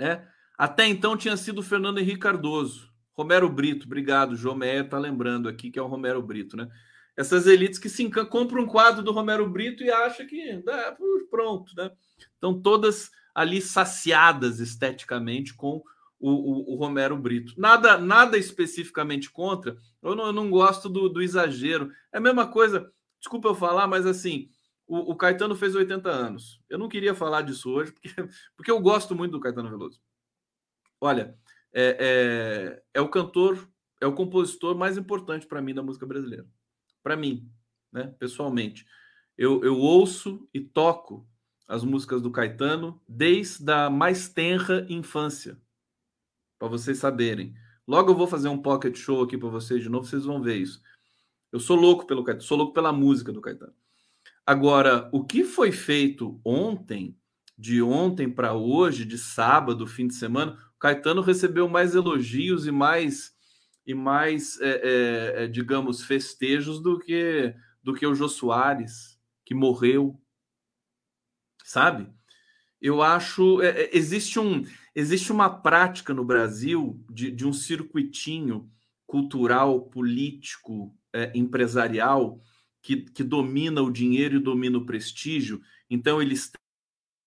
Né? Até então tinha sido Fernando Henrique Cardoso, Romero Brito, obrigado, Meia está lembrando aqui que é o Romero Brito, né? essas elites que se encan... compram um quadro do Romero Brito e acham que é, pronto, né? Estão todas ali saciadas esteticamente com o, o, o, Romero Brito. Nada, nada especificamente contra. Eu não, eu não gosto do, do, exagero. É a mesma coisa. Desculpa eu falar, mas assim, o, o, Caetano fez 80 anos. Eu não queria falar disso hoje porque, porque eu gosto muito do Caetano Veloso. Olha, é, é, é o cantor, é o compositor mais importante para mim da música brasileira para mim, né, pessoalmente. Eu, eu ouço e toco as músicas do Caetano desde a mais tenra infância, para vocês saberem. Logo eu vou fazer um pocket show aqui para vocês de novo, vocês vão ver isso. Eu sou louco pelo Caetano, sou louco pela música do Caetano. Agora, o que foi feito ontem, de ontem para hoje, de sábado, fim de semana, Caetano recebeu mais elogios e mais e mais, é, é, é, digamos, festejos do que do que o Jô Soares, que morreu, sabe? Eu acho é, é, existe um existe uma prática no Brasil de, de um circuitinho cultural, político, é, empresarial que, que domina o dinheiro e domina o prestígio. Então eles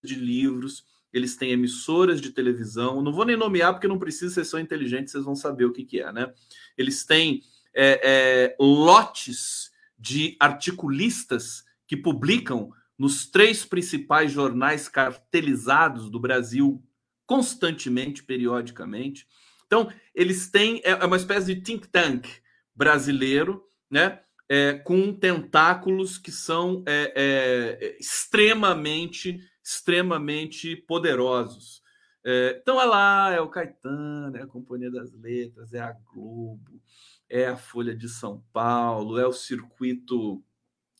de livros, eles têm emissoras de televisão, não vou nem nomear porque não precisa, vocês são inteligentes, vocês vão saber o que, que é, né? Eles têm é, é, lotes de articulistas que publicam nos três principais jornais cartelizados do Brasil, constantemente, periodicamente. Então, eles têm é, é uma espécie de think tank brasileiro, né? É, com tentáculos que são é, é, extremamente, extremamente poderosos. É, então é lá, é o Caetano, é a Companhia das Letras, é a Globo, é a Folha de São Paulo, é o circuito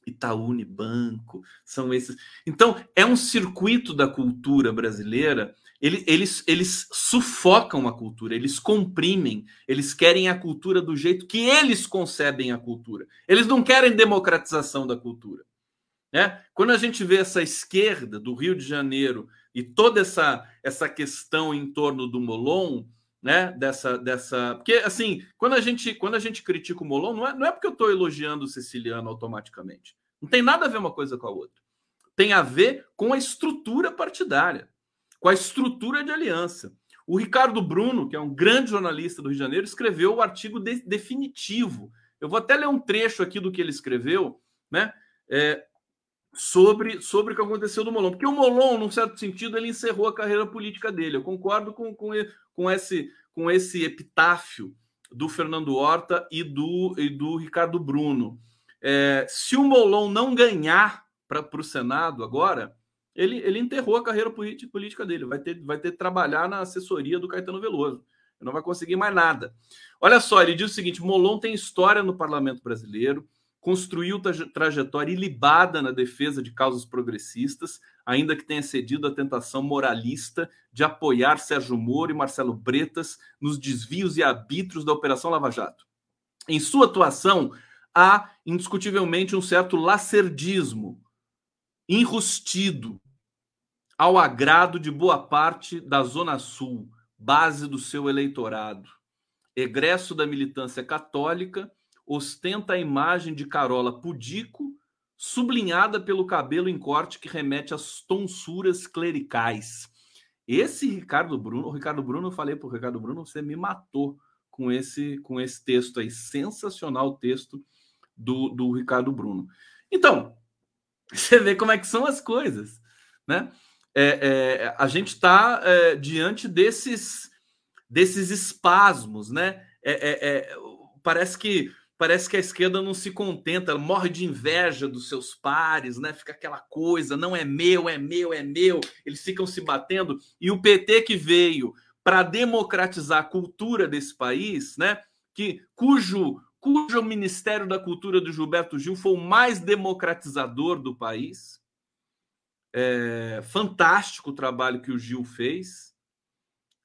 Itaú Banco, são esses. Então, é um circuito da cultura brasileira. Eles, eles, eles sufocam a cultura, eles comprimem, eles querem a cultura do jeito que eles concebem a cultura. Eles não querem democratização da cultura. Né? Quando a gente vê essa esquerda do Rio de Janeiro e toda essa, essa questão em torno do Molon, né? Dessa, dessa, porque assim, quando a gente quando a gente critica o Molon, não é, não é porque eu estou elogiando o siciliano automaticamente. Não tem nada a ver uma coisa com a outra. Tem a ver com a estrutura partidária, com a estrutura de aliança. O Ricardo Bruno, que é um grande jornalista do Rio de Janeiro, escreveu o artigo de, definitivo. Eu vou até ler um trecho aqui do que ele escreveu, né? É, sobre, sobre o que aconteceu do Molon. Porque o Molon, num certo sentido, ele encerrou a carreira política dele. Eu concordo com, com, com, esse, com esse epitáfio do Fernando Horta e do, e do Ricardo Bruno. É, se o Molon não ganhar para o Senado agora, ele, ele enterrou a carreira política dele. Vai ter, vai ter que trabalhar na assessoria do Caetano Veloso. Ele não vai conseguir mais nada. Olha só, ele diz o seguinte: Molon tem história no parlamento brasileiro construiu trajetória ilibada na defesa de causas progressistas, ainda que tenha cedido à tentação moralista de apoiar Sérgio Moro e Marcelo Bretas nos desvios e arbitros da Operação Lava Jato. Em sua atuação, há indiscutivelmente um certo lacerdismo enrustido ao agrado de boa parte da Zona Sul, base do seu eleitorado. Egresso da militância católica, ostenta a imagem de Carola Pudico, sublinhada pelo cabelo em corte que remete às tonsuras clericais. Esse Ricardo Bruno, o Ricardo Bruno, eu falei para o Ricardo Bruno, você me matou com esse com esse texto aí, sensacional texto do, do Ricardo Bruno. Então, você vê como é que são as coisas, né? É, é, a gente está é, diante desses desses espasmos, né? É, é, é, parece que parece que a esquerda não se contenta, morre de inveja dos seus pares, né? Fica aquela coisa, não é meu, é meu, é meu. Eles ficam se batendo e o PT que veio para democratizar a cultura desse país, né? Que cujo cujo Ministério da Cultura do Gilberto Gil foi o mais democratizador do país. É, fantástico o trabalho que o Gil fez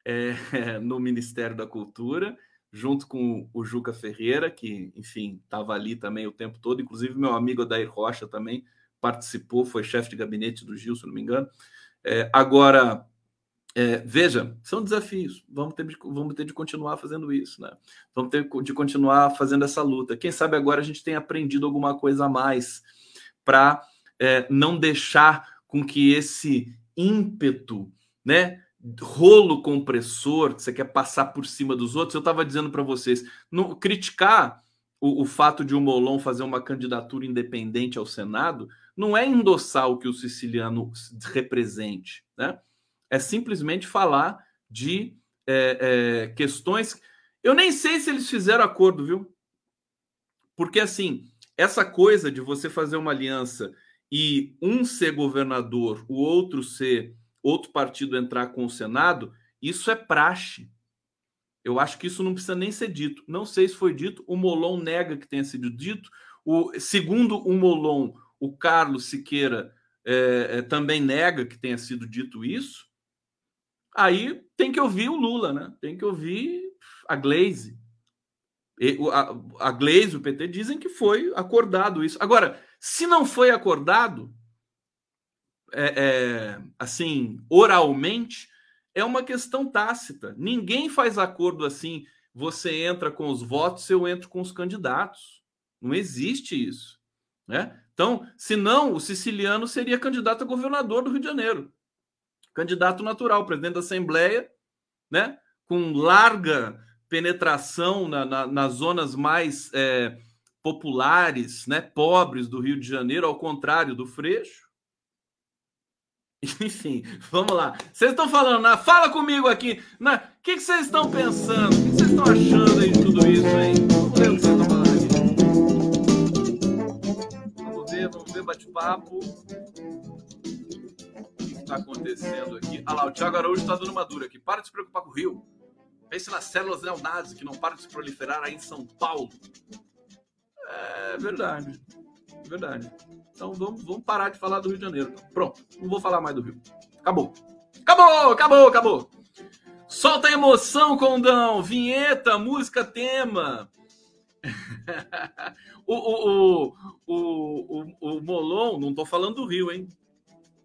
é, no Ministério da Cultura junto com o Juca Ferreira, que, enfim, estava ali também o tempo todo, inclusive meu amigo Adair Rocha também participou, foi chefe de gabinete do Gil, se não me engano. É, agora, é, veja, são desafios, vamos ter, de, vamos ter de continuar fazendo isso, né? Vamos ter de continuar fazendo essa luta. Quem sabe agora a gente tem aprendido alguma coisa a mais para é, não deixar com que esse ímpeto, né? Rolo compressor, que você quer passar por cima dos outros. Eu estava dizendo para vocês, no, criticar o, o, fato de o Molon fazer uma candidatura independente ao Senado não é endossar o que o siciliano represente, né? É simplesmente falar de é, é, questões. Eu nem sei se eles fizeram acordo, viu? Porque assim, essa coisa de você fazer uma aliança e um ser governador, o outro ser outro partido entrar com o Senado, isso é praxe. Eu acho que isso não precisa nem ser dito. Não sei se foi dito, o Molon nega que tenha sido dito. O, segundo o Molon, o Carlos Siqueira é, é, também nega que tenha sido dito isso. Aí tem que ouvir o Lula, né? Tem que ouvir a Glaze. E, a, a Glaze, o PT, dizem que foi acordado isso. Agora, se não foi acordado, é, é, assim, oralmente, é uma questão tácita. Ninguém faz acordo assim. Você entra com os votos, eu entro com os candidatos. Não existe isso. Né? Então, se não, o siciliano seria candidato a governador do Rio de Janeiro. Candidato natural, presidente da Assembleia, né? com larga penetração na, na, nas zonas mais é, populares, né? pobres do Rio de Janeiro, ao contrário do Freixo Enfim, vamos lá. Vocês estão falando, né? fala comigo aqui. O né? que, vocês estão pensando? O que, que vocês estão achando aí de tudo isso, hein? Vamos ver o que vocês estão falando aqui. Vamos ver, vamos ver, bate-papo. O que está acontecendo aqui? Ah lá, o Thiago Araújo está dando uma dura aqui. Para de se preocupar com o Rio. Pense nas células neonazis que não param de se proliferar aí em São Paulo. É verdade. Verdade. Então vamos, vamos parar de falar do Rio de Janeiro. Pronto, não vou falar mais do Rio. Acabou. Acabou, acabou, acabou. Solta a emoção, Condão. Vinheta, música, tema. o, o, o, o, o, Molon, não tô falando do Rio, hein?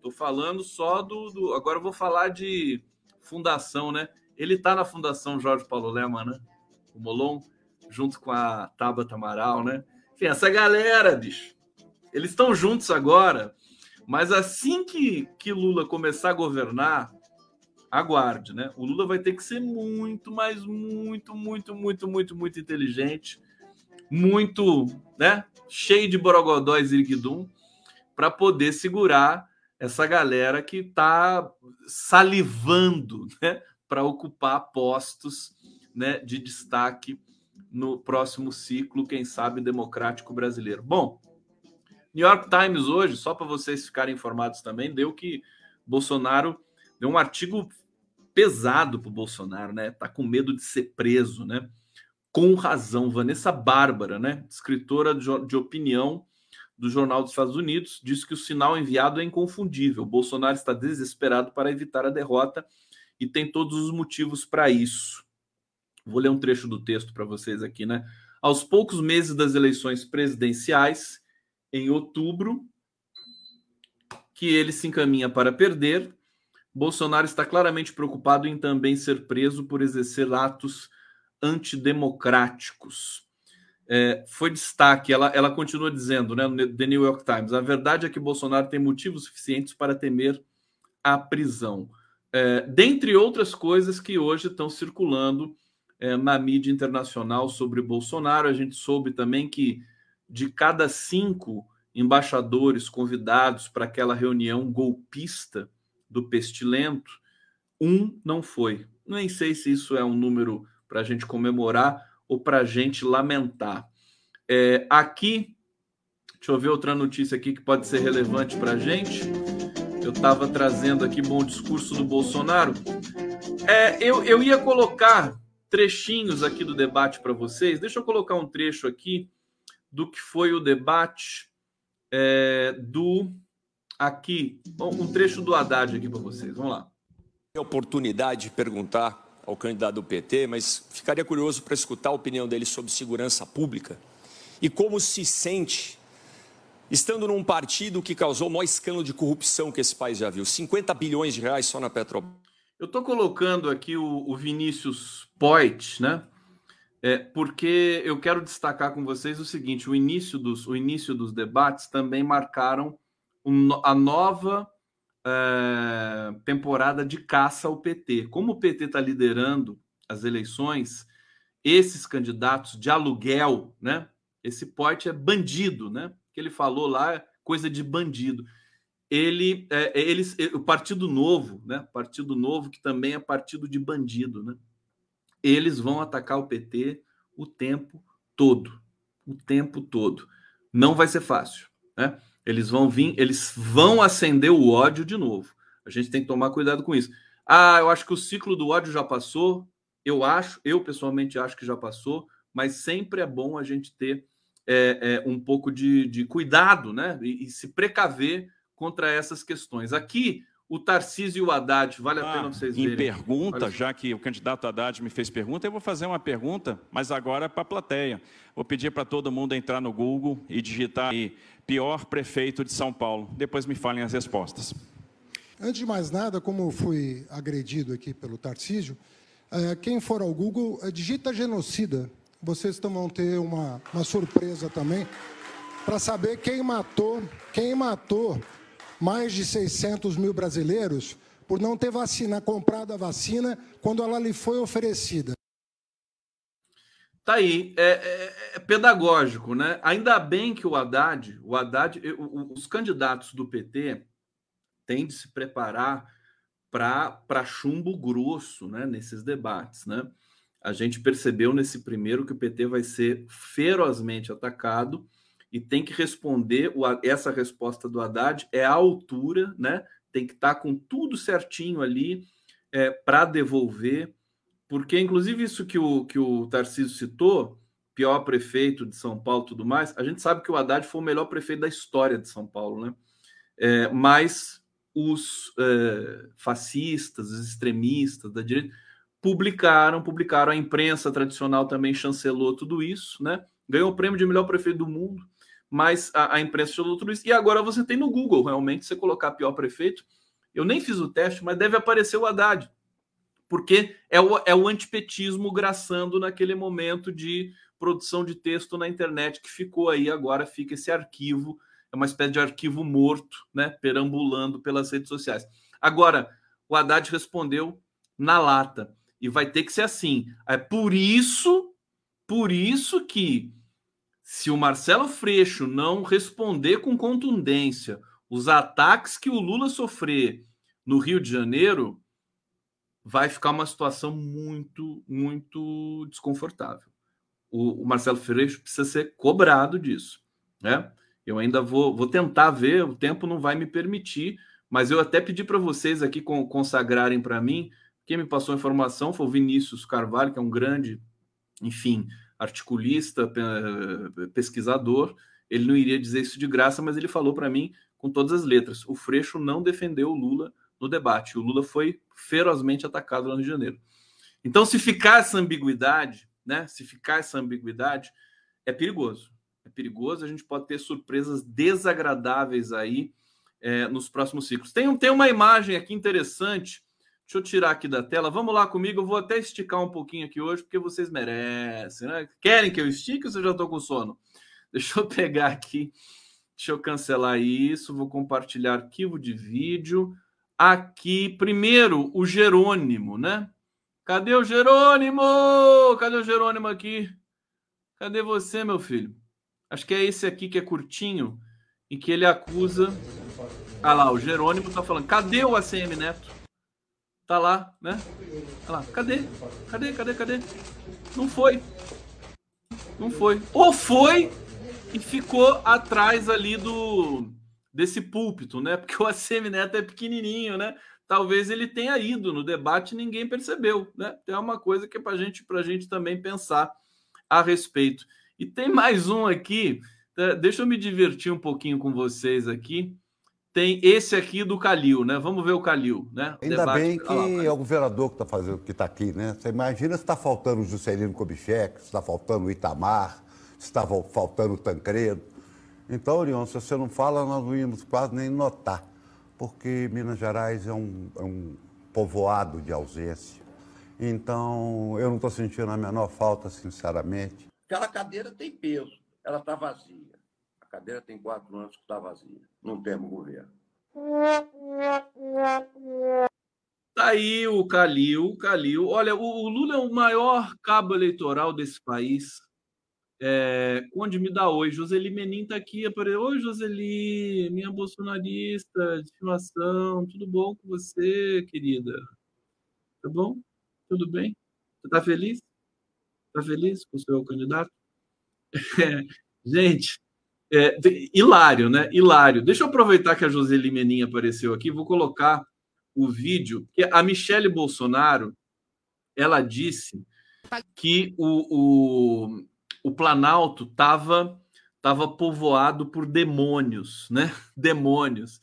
Tô falando só do, do. Agora eu vou falar de fundação, né? Ele tá na Fundação Jorge Paulo Lema, né? O Molon, junto com a Tabata Amaral, né? Enfim, essa galera, bicho eles estão juntos agora, mas assim que, que Lula começar a governar, aguarde, né? O Lula vai ter que ser muito, mas muito, muito, muito, muito, muito inteligente, muito, né? Cheio de borogodóis e irguidum, para poder segurar essa galera que está salivando, né? Para ocupar postos, né? De destaque no próximo ciclo, quem sabe democrático brasileiro. Bom, New York Times hoje, só para vocês ficarem informados também, deu que Bolsonaro deu um artigo pesado para o Bolsonaro, né? Tá com medo de ser preso, né? Com razão, Vanessa Bárbara, né? Escritora de, opinião do Jornal dos Estados Unidos, disse que o sinal enviado é inconfundível. Bolsonaro está desesperado para evitar a derrota e tem todos os motivos para isso. Vou ler um trecho do texto para vocês aqui, né? Aos poucos meses das eleições presidenciais, em outubro, que ele se encaminha para perder. Bolsonaro está claramente preocupado em também ser preso por exercer atos antidemocráticos. É, foi destaque, ela, ela continua dizendo, né, no The New York Times, a verdade é que Bolsonaro tem motivos suficientes para temer a prisão. É, dentre outras coisas que hoje estão circulando é, na mídia internacional sobre Bolsonaro, a gente soube também que de cada cinco embaixadores convidados para aquela reunião golpista do Pestilento, um não foi. Nem sei se isso é um número para a gente comemorar ou para a gente lamentar. É, aqui, deixa eu ver outra notícia aqui que pode ser relevante para a gente. Eu estava trazendo aqui bom discurso do Bolsonaro. É, eu, eu ia colocar trechinhos aqui do debate para vocês. Deixa eu colocar um trecho aqui do que foi o debate é, do aqui, um trecho do Haddad aqui para vocês. Vamos lá. A oportunidade de perguntar ao candidato do PT, mas ficaria curioso para escutar a opinião dele sobre segurança pública e como se sente estando num partido que causou o maior escândalo de corrupção que esse país já viu, 50 bilhões de reais só na Petrobras. Eu estou colocando aqui o, o Vinícius Poit, né? É, porque eu quero destacar com vocês o seguinte: o início dos, o início dos debates também marcaram um, a nova é, temporada de caça ao PT. Como o PT está liderando as eleições, esses candidatos de aluguel, né? Esse pote é bandido, né? Que ele falou lá é coisa de bandido. Ele, é, eles, o Partido Novo, né? Partido Novo que também é partido de bandido, né? Eles vão atacar o PT o tempo todo. O tempo todo. Não vai ser fácil. Né? Eles vão vir, eles vão acender o ódio de novo. A gente tem que tomar cuidado com isso. Ah, eu acho que o ciclo do ódio já passou. Eu acho, eu pessoalmente acho que já passou, mas sempre é bom a gente ter é, é, um pouco de, de cuidado, né? E, e, se precaver contra essas questões. Aqui, o Tarcísio e o Haddad, vale a ah, pena vocês verem. Em pergunta, já que o candidato Haddad me fez pergunta, eu vou fazer uma pergunta, mas agora para a plateia. Vou pedir para todo mundo entrar no Google e digitar aí, pior prefeito de São Paulo. Depois me falem as respostas. Antes de mais nada, como fui agredido aqui pelo Tarcísio, eh, quem for ao Google, eh, digita genocida. Vocês vão ter uma, uma surpresa também para saber quem matou, quem matou mais de 600 mil brasileiros por não ter vacina, comprado a vacina quando ela lhe foi oferecida. Tá aí, é, é, é pedagógico, né? Ainda bem que o Haddad, o Haddad, os candidatos do PT tem de se preparar para chumbo grosso né, nesses debates. Né? A gente percebeu nesse primeiro que o PT vai ser ferozmente atacado e tem que responder. Essa resposta do Haddad é a altura, né? tem que estar tá com tudo certinho ali é, para devolver, porque, inclusive, isso que o, que o Tarcísio citou, pior prefeito de São Paulo tudo mais, a gente sabe que o Haddad foi o melhor prefeito da história de São Paulo, né? É, mas os é, fascistas, os extremistas da direita publicaram, publicaram, a imprensa tradicional também chancelou tudo isso, né? Ganhou o prêmio de melhor prefeito do mundo, mas a, a imprensa chancelou tudo isso. E agora você tem no Google, realmente, você colocar pior prefeito, eu nem fiz o teste, mas deve aparecer o Haddad, porque é o, é o antipetismo graçando naquele momento de produção de texto na internet que ficou aí, agora fica esse arquivo é uma espécie de arquivo morto, né, perambulando pelas redes sociais. Agora, o Haddad respondeu na lata e vai ter que ser assim. É por isso, por isso que se o Marcelo Freixo não responder com contundência os ataques que o Lula sofrer no Rio de Janeiro, vai ficar uma situação muito, muito desconfortável. O, o Marcelo Freixo precisa ser cobrado disso, né? Eu ainda vou, vou tentar ver, o tempo não vai me permitir, mas eu até pedi para vocês aqui consagrarem para mim. Quem me passou a informação foi o Vinícius Carvalho, que é um grande, enfim, articulista, pesquisador. Ele não iria dizer isso de graça, mas ele falou para mim com todas as letras. O Freixo não defendeu o Lula no debate. O Lula foi ferozmente atacado lá no Rio de Janeiro. Então, se ficar essa ambiguidade, né? Se ficar essa ambiguidade, é perigoso é perigoso, a gente pode ter surpresas desagradáveis aí é, nos próximos ciclos. Tem, tem uma imagem aqui interessante, deixa eu tirar aqui da tela, vamos lá comigo, eu vou até esticar um pouquinho aqui hoje, porque vocês merecem, né? Querem que eu estique ou você já estou com sono? Deixa eu pegar aqui, deixa eu cancelar isso, vou compartilhar arquivo de vídeo. Aqui, primeiro, o Jerônimo, né? Cadê o Jerônimo? Cadê o Jerônimo aqui? Cadê você, meu filho? Acho que é esse aqui que é curtinho e que ele acusa. Ah lá, o Jerônimo tá falando: cadê o ACM Neto? Tá lá, né? Tá lá, cadê? Cadê? Cadê? Cadê? Não foi. Não foi. Ou foi e ficou atrás ali do desse púlpito, né? Porque o ACM Neto é pequenininho, né? Talvez ele tenha ido no debate e ninguém percebeu, né? Tem uma coisa que é para gente, a gente também pensar a respeito. E tem mais um aqui. Tá? Deixa eu me divertir um pouquinho com vocês aqui. Tem esse aqui do Calil, né? Vamos ver o Calil, né? Ainda Debate... bem que lá, é o governador que está fazendo, que está aqui, né? Você imagina se está faltando o Juscelino Kubitschek, se está faltando o Itamar, se está faltando o Tancredo. Então, Orion, se você não fala, nós não íamos quase nem notar, porque Minas Gerais é um, é um povoado de ausência. Então, eu não estou sentindo a menor falta, sinceramente. Aquela cadeira tem peso, ela está vazia. Cadeira tem quatro anos que está vazia. Não temos governo. Tá aí o Calil, Calil. Olha, o, Lula é o maior cabo eleitoral desse país. É, onde me dá oi? Joseli Menin está aqui. Oi, Joseli, minha bolsonarista de estimação. Tudo bom com você, querida? Tá bom? Tudo bem? Você está feliz? Está feliz com o seu candidato? É, gente, é, hilário, né? Hilário. Deixa eu aproveitar que a Joseli Menin apareceu aqui, vou colocar o vídeo, a Michele Bolsonaro, ela disse que o, o, o Planalto estava tava povoado por demônios, né? Demônios.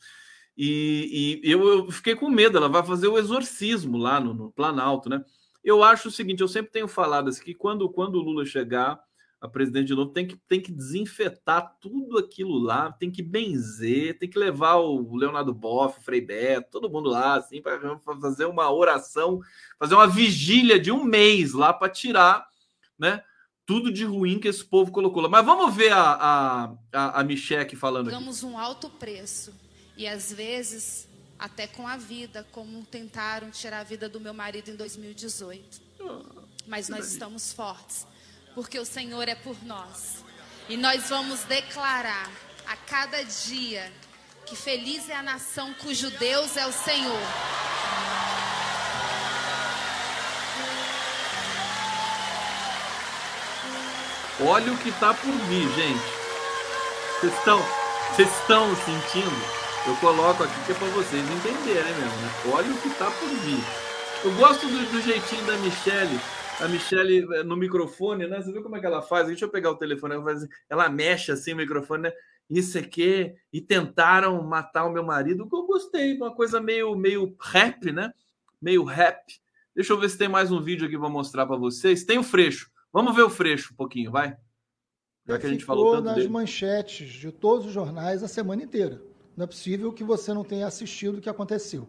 E, e eu, eu, fiquei com medo, ela vai fazer o exorcismo lá no, no Planalto, né? Eu acho o seguinte, eu sempre tenho falado assim, que quando, quando o Lula chegar a presidente de novo, tem que, tem que desinfetar tudo aquilo lá, tem que benzer, tem que levar o Leonardo Boff, o Frei Beto, todo mundo lá, assim, para fazer uma oração, fazer uma vigília de um mês lá para tirar, né? Tudo de ruim que esse povo colocou lá. Mas vamos ver a, a, a, a falando Pagamos um alto preço. E às vezes até com a vida, como tentaram tirar a vida do meu marido em 2018. Mas nós estamos fortes, porque o Senhor é por nós. E nós vamos declarar a cada dia que feliz é a nação cujo Deus é o Senhor. Olha o que está por vir, gente. Vocês estão, vocês estão sentindo? Eu coloco aqui que é para vocês entenderem mesmo, né? Olha o que está por vir. Eu gosto do, do, jeitinho da Michelle. A Michelle eh, no microfone, né? Você viu como é que ela faz? Deixa eu pegar o telefone. Ela, faz, ela mexe assim o microfone, né? Isso aqui. E tentaram matar o meu marido. Eu gostei. Uma coisa meio, meio rap, né? Meio rap. Deixa eu ver se tem mais um vídeo aqui para mostrar para vocês. Tem o Freixo. Vamos ver o Freixo um pouquinho, vai? Já que a gente falou tanto nas dele. manchetes de todos os jornais a semana inteira. Não é possível que você não tenha assistido o que aconteceu.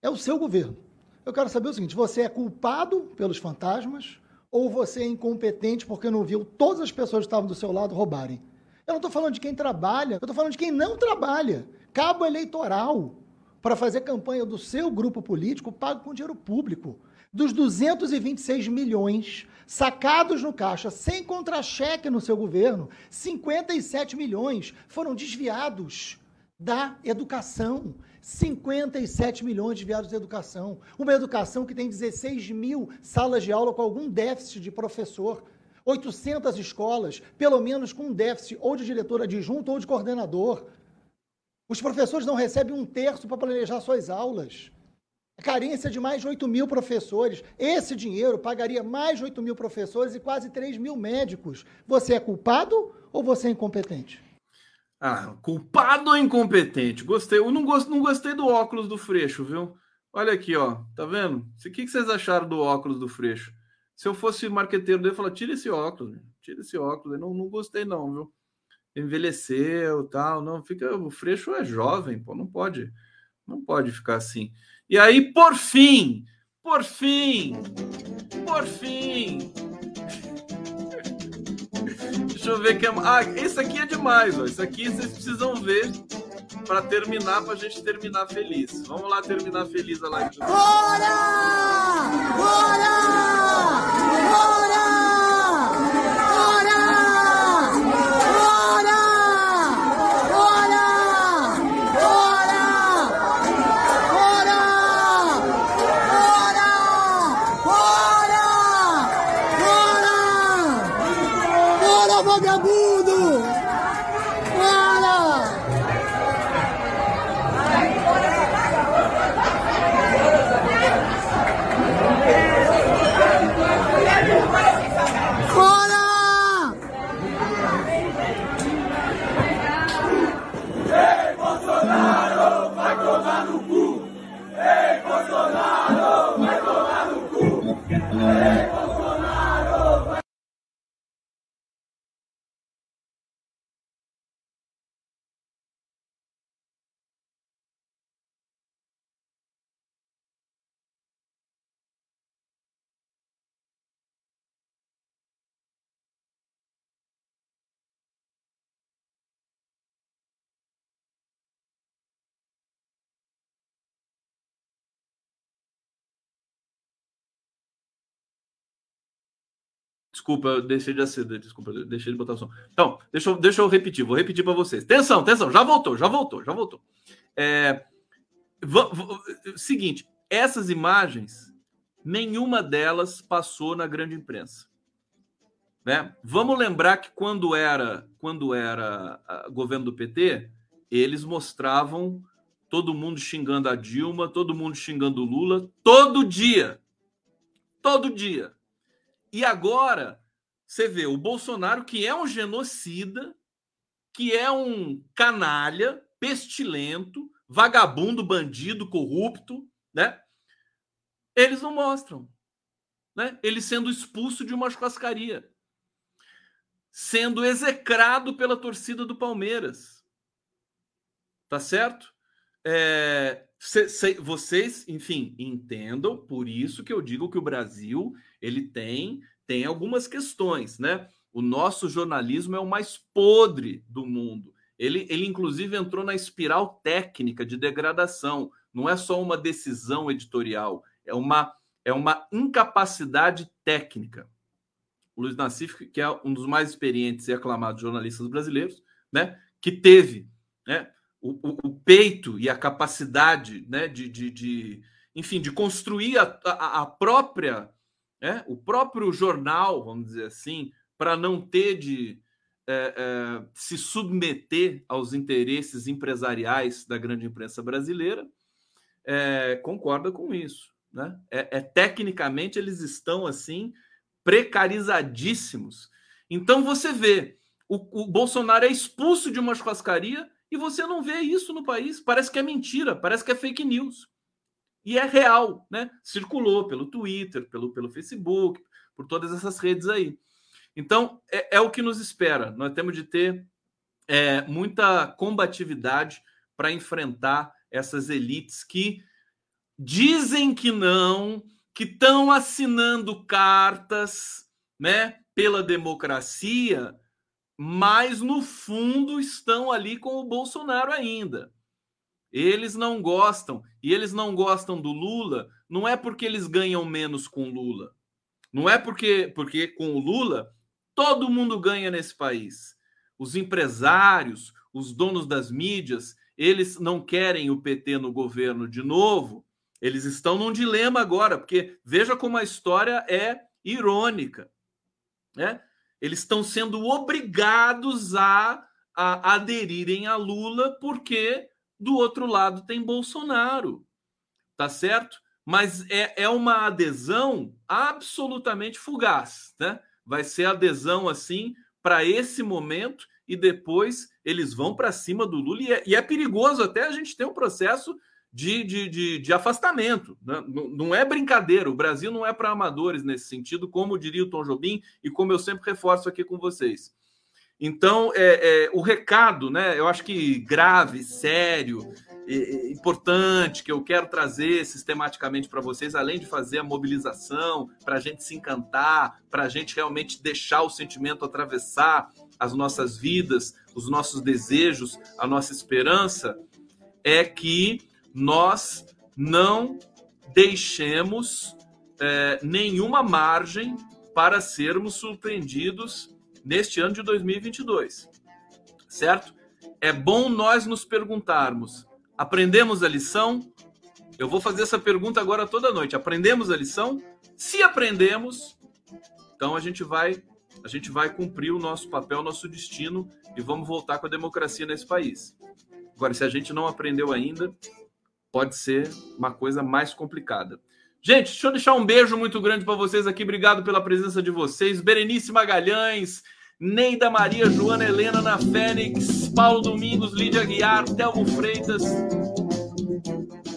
É o seu governo. Eu quero saber o seguinte: você é culpado pelos fantasmas ou você é incompetente porque não viu todas as pessoas que estavam do seu lado roubarem? Eu não estou falando de quem trabalha, eu estou falando de quem não trabalha. Cabo eleitoral para fazer campanha do seu grupo político pago com dinheiro público. Dos 226 milhões sacados no caixa sem contra-cheque no seu governo, 57 milhões foram desviados da educação. 57 milhões desviados da educação. Uma educação que tem 16 mil salas de aula com algum déficit de professor. 800 escolas, pelo menos com déficit ou de diretor adjunto ou de coordenador. Os professores não recebem um terço para planejar suas aulas. Carência de mais de 8 mil professores. Esse dinheiro pagaria mais de 8 mil professores e quase 3 mil médicos. Você é culpado ou você é incompetente? Ah, culpado ou incompetente? Gostei. Eu não, gost, não gostei do óculos do Freixo, viu? Olha aqui, ó. Tá vendo? O que, que vocês acharam do óculos do Freixo? Se eu fosse marqueteiro dele, eu tira esse óculos, tira esse óculos. Eu não, não gostei, não, viu? Envelheceu tal. Não, fica. O Freixo é jovem, pô. Não pode. Não pode ficar assim. E aí, por fim, por fim, por fim, Deixa eu ver que é. Ah, esse aqui é demais, ó. Isso aqui vocês precisam ver para terminar, para a gente terminar feliz. Vamos lá terminar feliz a live. Bora! Bora! Bora! Desculpa, deixei de acender, desculpa, deixei de botar o som. Então, deixa eu, deixa eu repetir, vou repetir para vocês. Atenção, atenção, já voltou, já voltou, já voltou. É, seguinte, essas imagens, nenhuma delas passou na grande imprensa. Né? Vamos lembrar que quando era, quando era governo do PT, eles mostravam todo mundo xingando a Dilma, todo mundo xingando o Lula, todo dia. Todo dia. E agora você vê o Bolsonaro, que é um genocida, que é um canalha, pestilento, vagabundo, bandido, corrupto, né? Eles não mostram, né? Ele sendo expulso de uma churrascaria, sendo execrado pela torcida do Palmeiras, tá certo? É, se, se, vocês, enfim, entendam, por isso que eu digo que o Brasil ele tem, tem algumas questões, né? O nosso jornalismo é o mais podre do mundo. Ele, ele, inclusive, entrou na espiral técnica de degradação. Não é só uma decisão editorial, é uma, é uma incapacidade técnica. O Luiz Nassif, que é um dos mais experientes e aclamados jornalistas brasileiros, né, que teve né, o, o, o peito e a capacidade né, de, de, de enfim, de construir a, a, a própria, né, o próprio jornal, vamos dizer assim, para não ter de é, é, se submeter aos interesses empresariais da grande imprensa brasileira, é, concorda com isso. Né? É, é, tecnicamente eles estão assim precarizadíssimos. Então você vê o, o Bolsonaro é expulso de uma churrascaria e você não vê isso no país. Parece que é mentira, parece que é fake news. E é real, né? Circulou pelo Twitter, pelo, pelo Facebook, por todas essas redes aí. Então, é, é o que nos espera. Nós temos de ter é, muita combatividade para enfrentar essas elites que dizem que não, que estão assinando cartas né, pela democracia, mas no fundo estão ali com o Bolsonaro ainda. Eles não gostam, e eles não gostam do Lula, não é porque eles ganham menos com Lula. Não é porque, porque com o Lula todo mundo ganha nesse país. Os empresários, os donos das mídias, eles não querem o PT no governo de novo. Eles estão num dilema agora, porque veja como a história é irônica. Né? Eles estão sendo obrigados a, a aderirem a Lula porque do outro lado tem Bolsonaro. Tá certo? Mas é, é uma adesão absolutamente fugaz, né? Vai ser adesão assim para esse momento e depois eles vão para cima do Lula. E é, e é, perigoso até a gente ter um processo de, de, de, de afastamento. Né? Não, não, é brincadeira. O Brasil não é para amadores nesse sentido, como diria o Tom Jobim e como eu sempre reforço aqui com vocês. Então, é, é, o recado, né? Eu acho que grave, sério, importante, que eu quero trazer sistematicamente para vocês, além de fazer a mobilização, para a gente se encantar, para a gente realmente deixar o sentimento atravessar as nossas vidas, os nossos desejos, a nossa esperança, é que nós não deixemos é, nenhuma margem para sermos surpreendidos neste ano de 2022, certo? É bom nós nos perguntarmos: aprendemos a lição? Eu vou fazer essa pergunta agora toda noite. Aprendemos a lição? Se aprendemos, então a gente vai a gente vai cumprir o nosso papel, nosso destino e vamos voltar com a democracia nesse país. Agora, se a gente não aprendeu ainda, pode ser uma coisa mais complicada. Gente, deixa eu deixar um beijo muito grande para vocês aqui. Obrigado pela presença de vocês. Berenice Magalhães, Neida Maria, Joana Helena na Fênix, Paulo Domingos, Lídia Guiar, Telmo Freitas.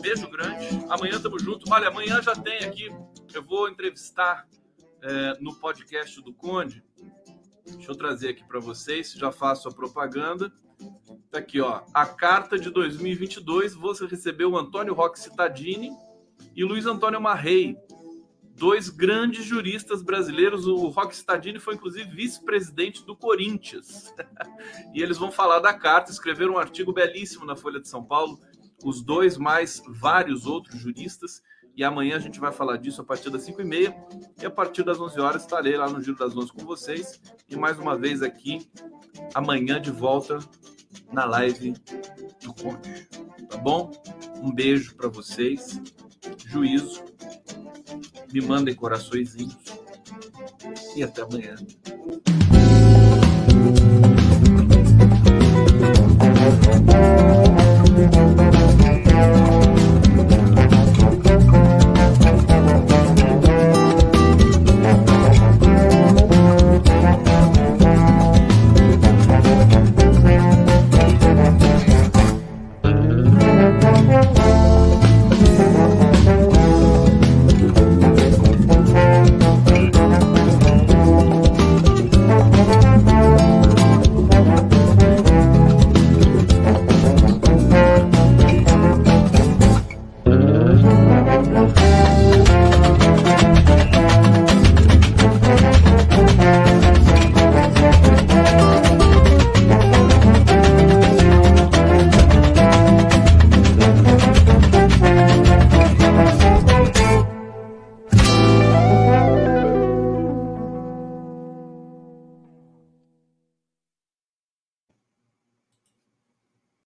Beijo grande. Amanhã tamo junto. Olha, amanhã já tem aqui. Eu vou entrevistar é, no podcast do Conde. Deixa eu trazer aqui para vocês. Já faço a propaganda. Tá aqui, ó. A carta de 2022, você recebeu o Antônio Roque Cittadini e Luiz Antônio Marrei, dois grandes juristas brasileiros. O Roque Cittadini foi, inclusive, vice-presidente do Corinthians. e eles vão falar da carta, escreveram um artigo belíssimo na Folha de São Paulo, os dois mais vários outros juristas. E amanhã a gente vai falar disso a partir das 5 e meia. E a partir das 11 horas estarei lá no Giro das 11 com vocês. E mais uma vez aqui, amanhã de volta na live do Conde. Tá bom? Um beijo para vocês. Juízo. Me mandem coraçõezinhos. E até amanhã. Thank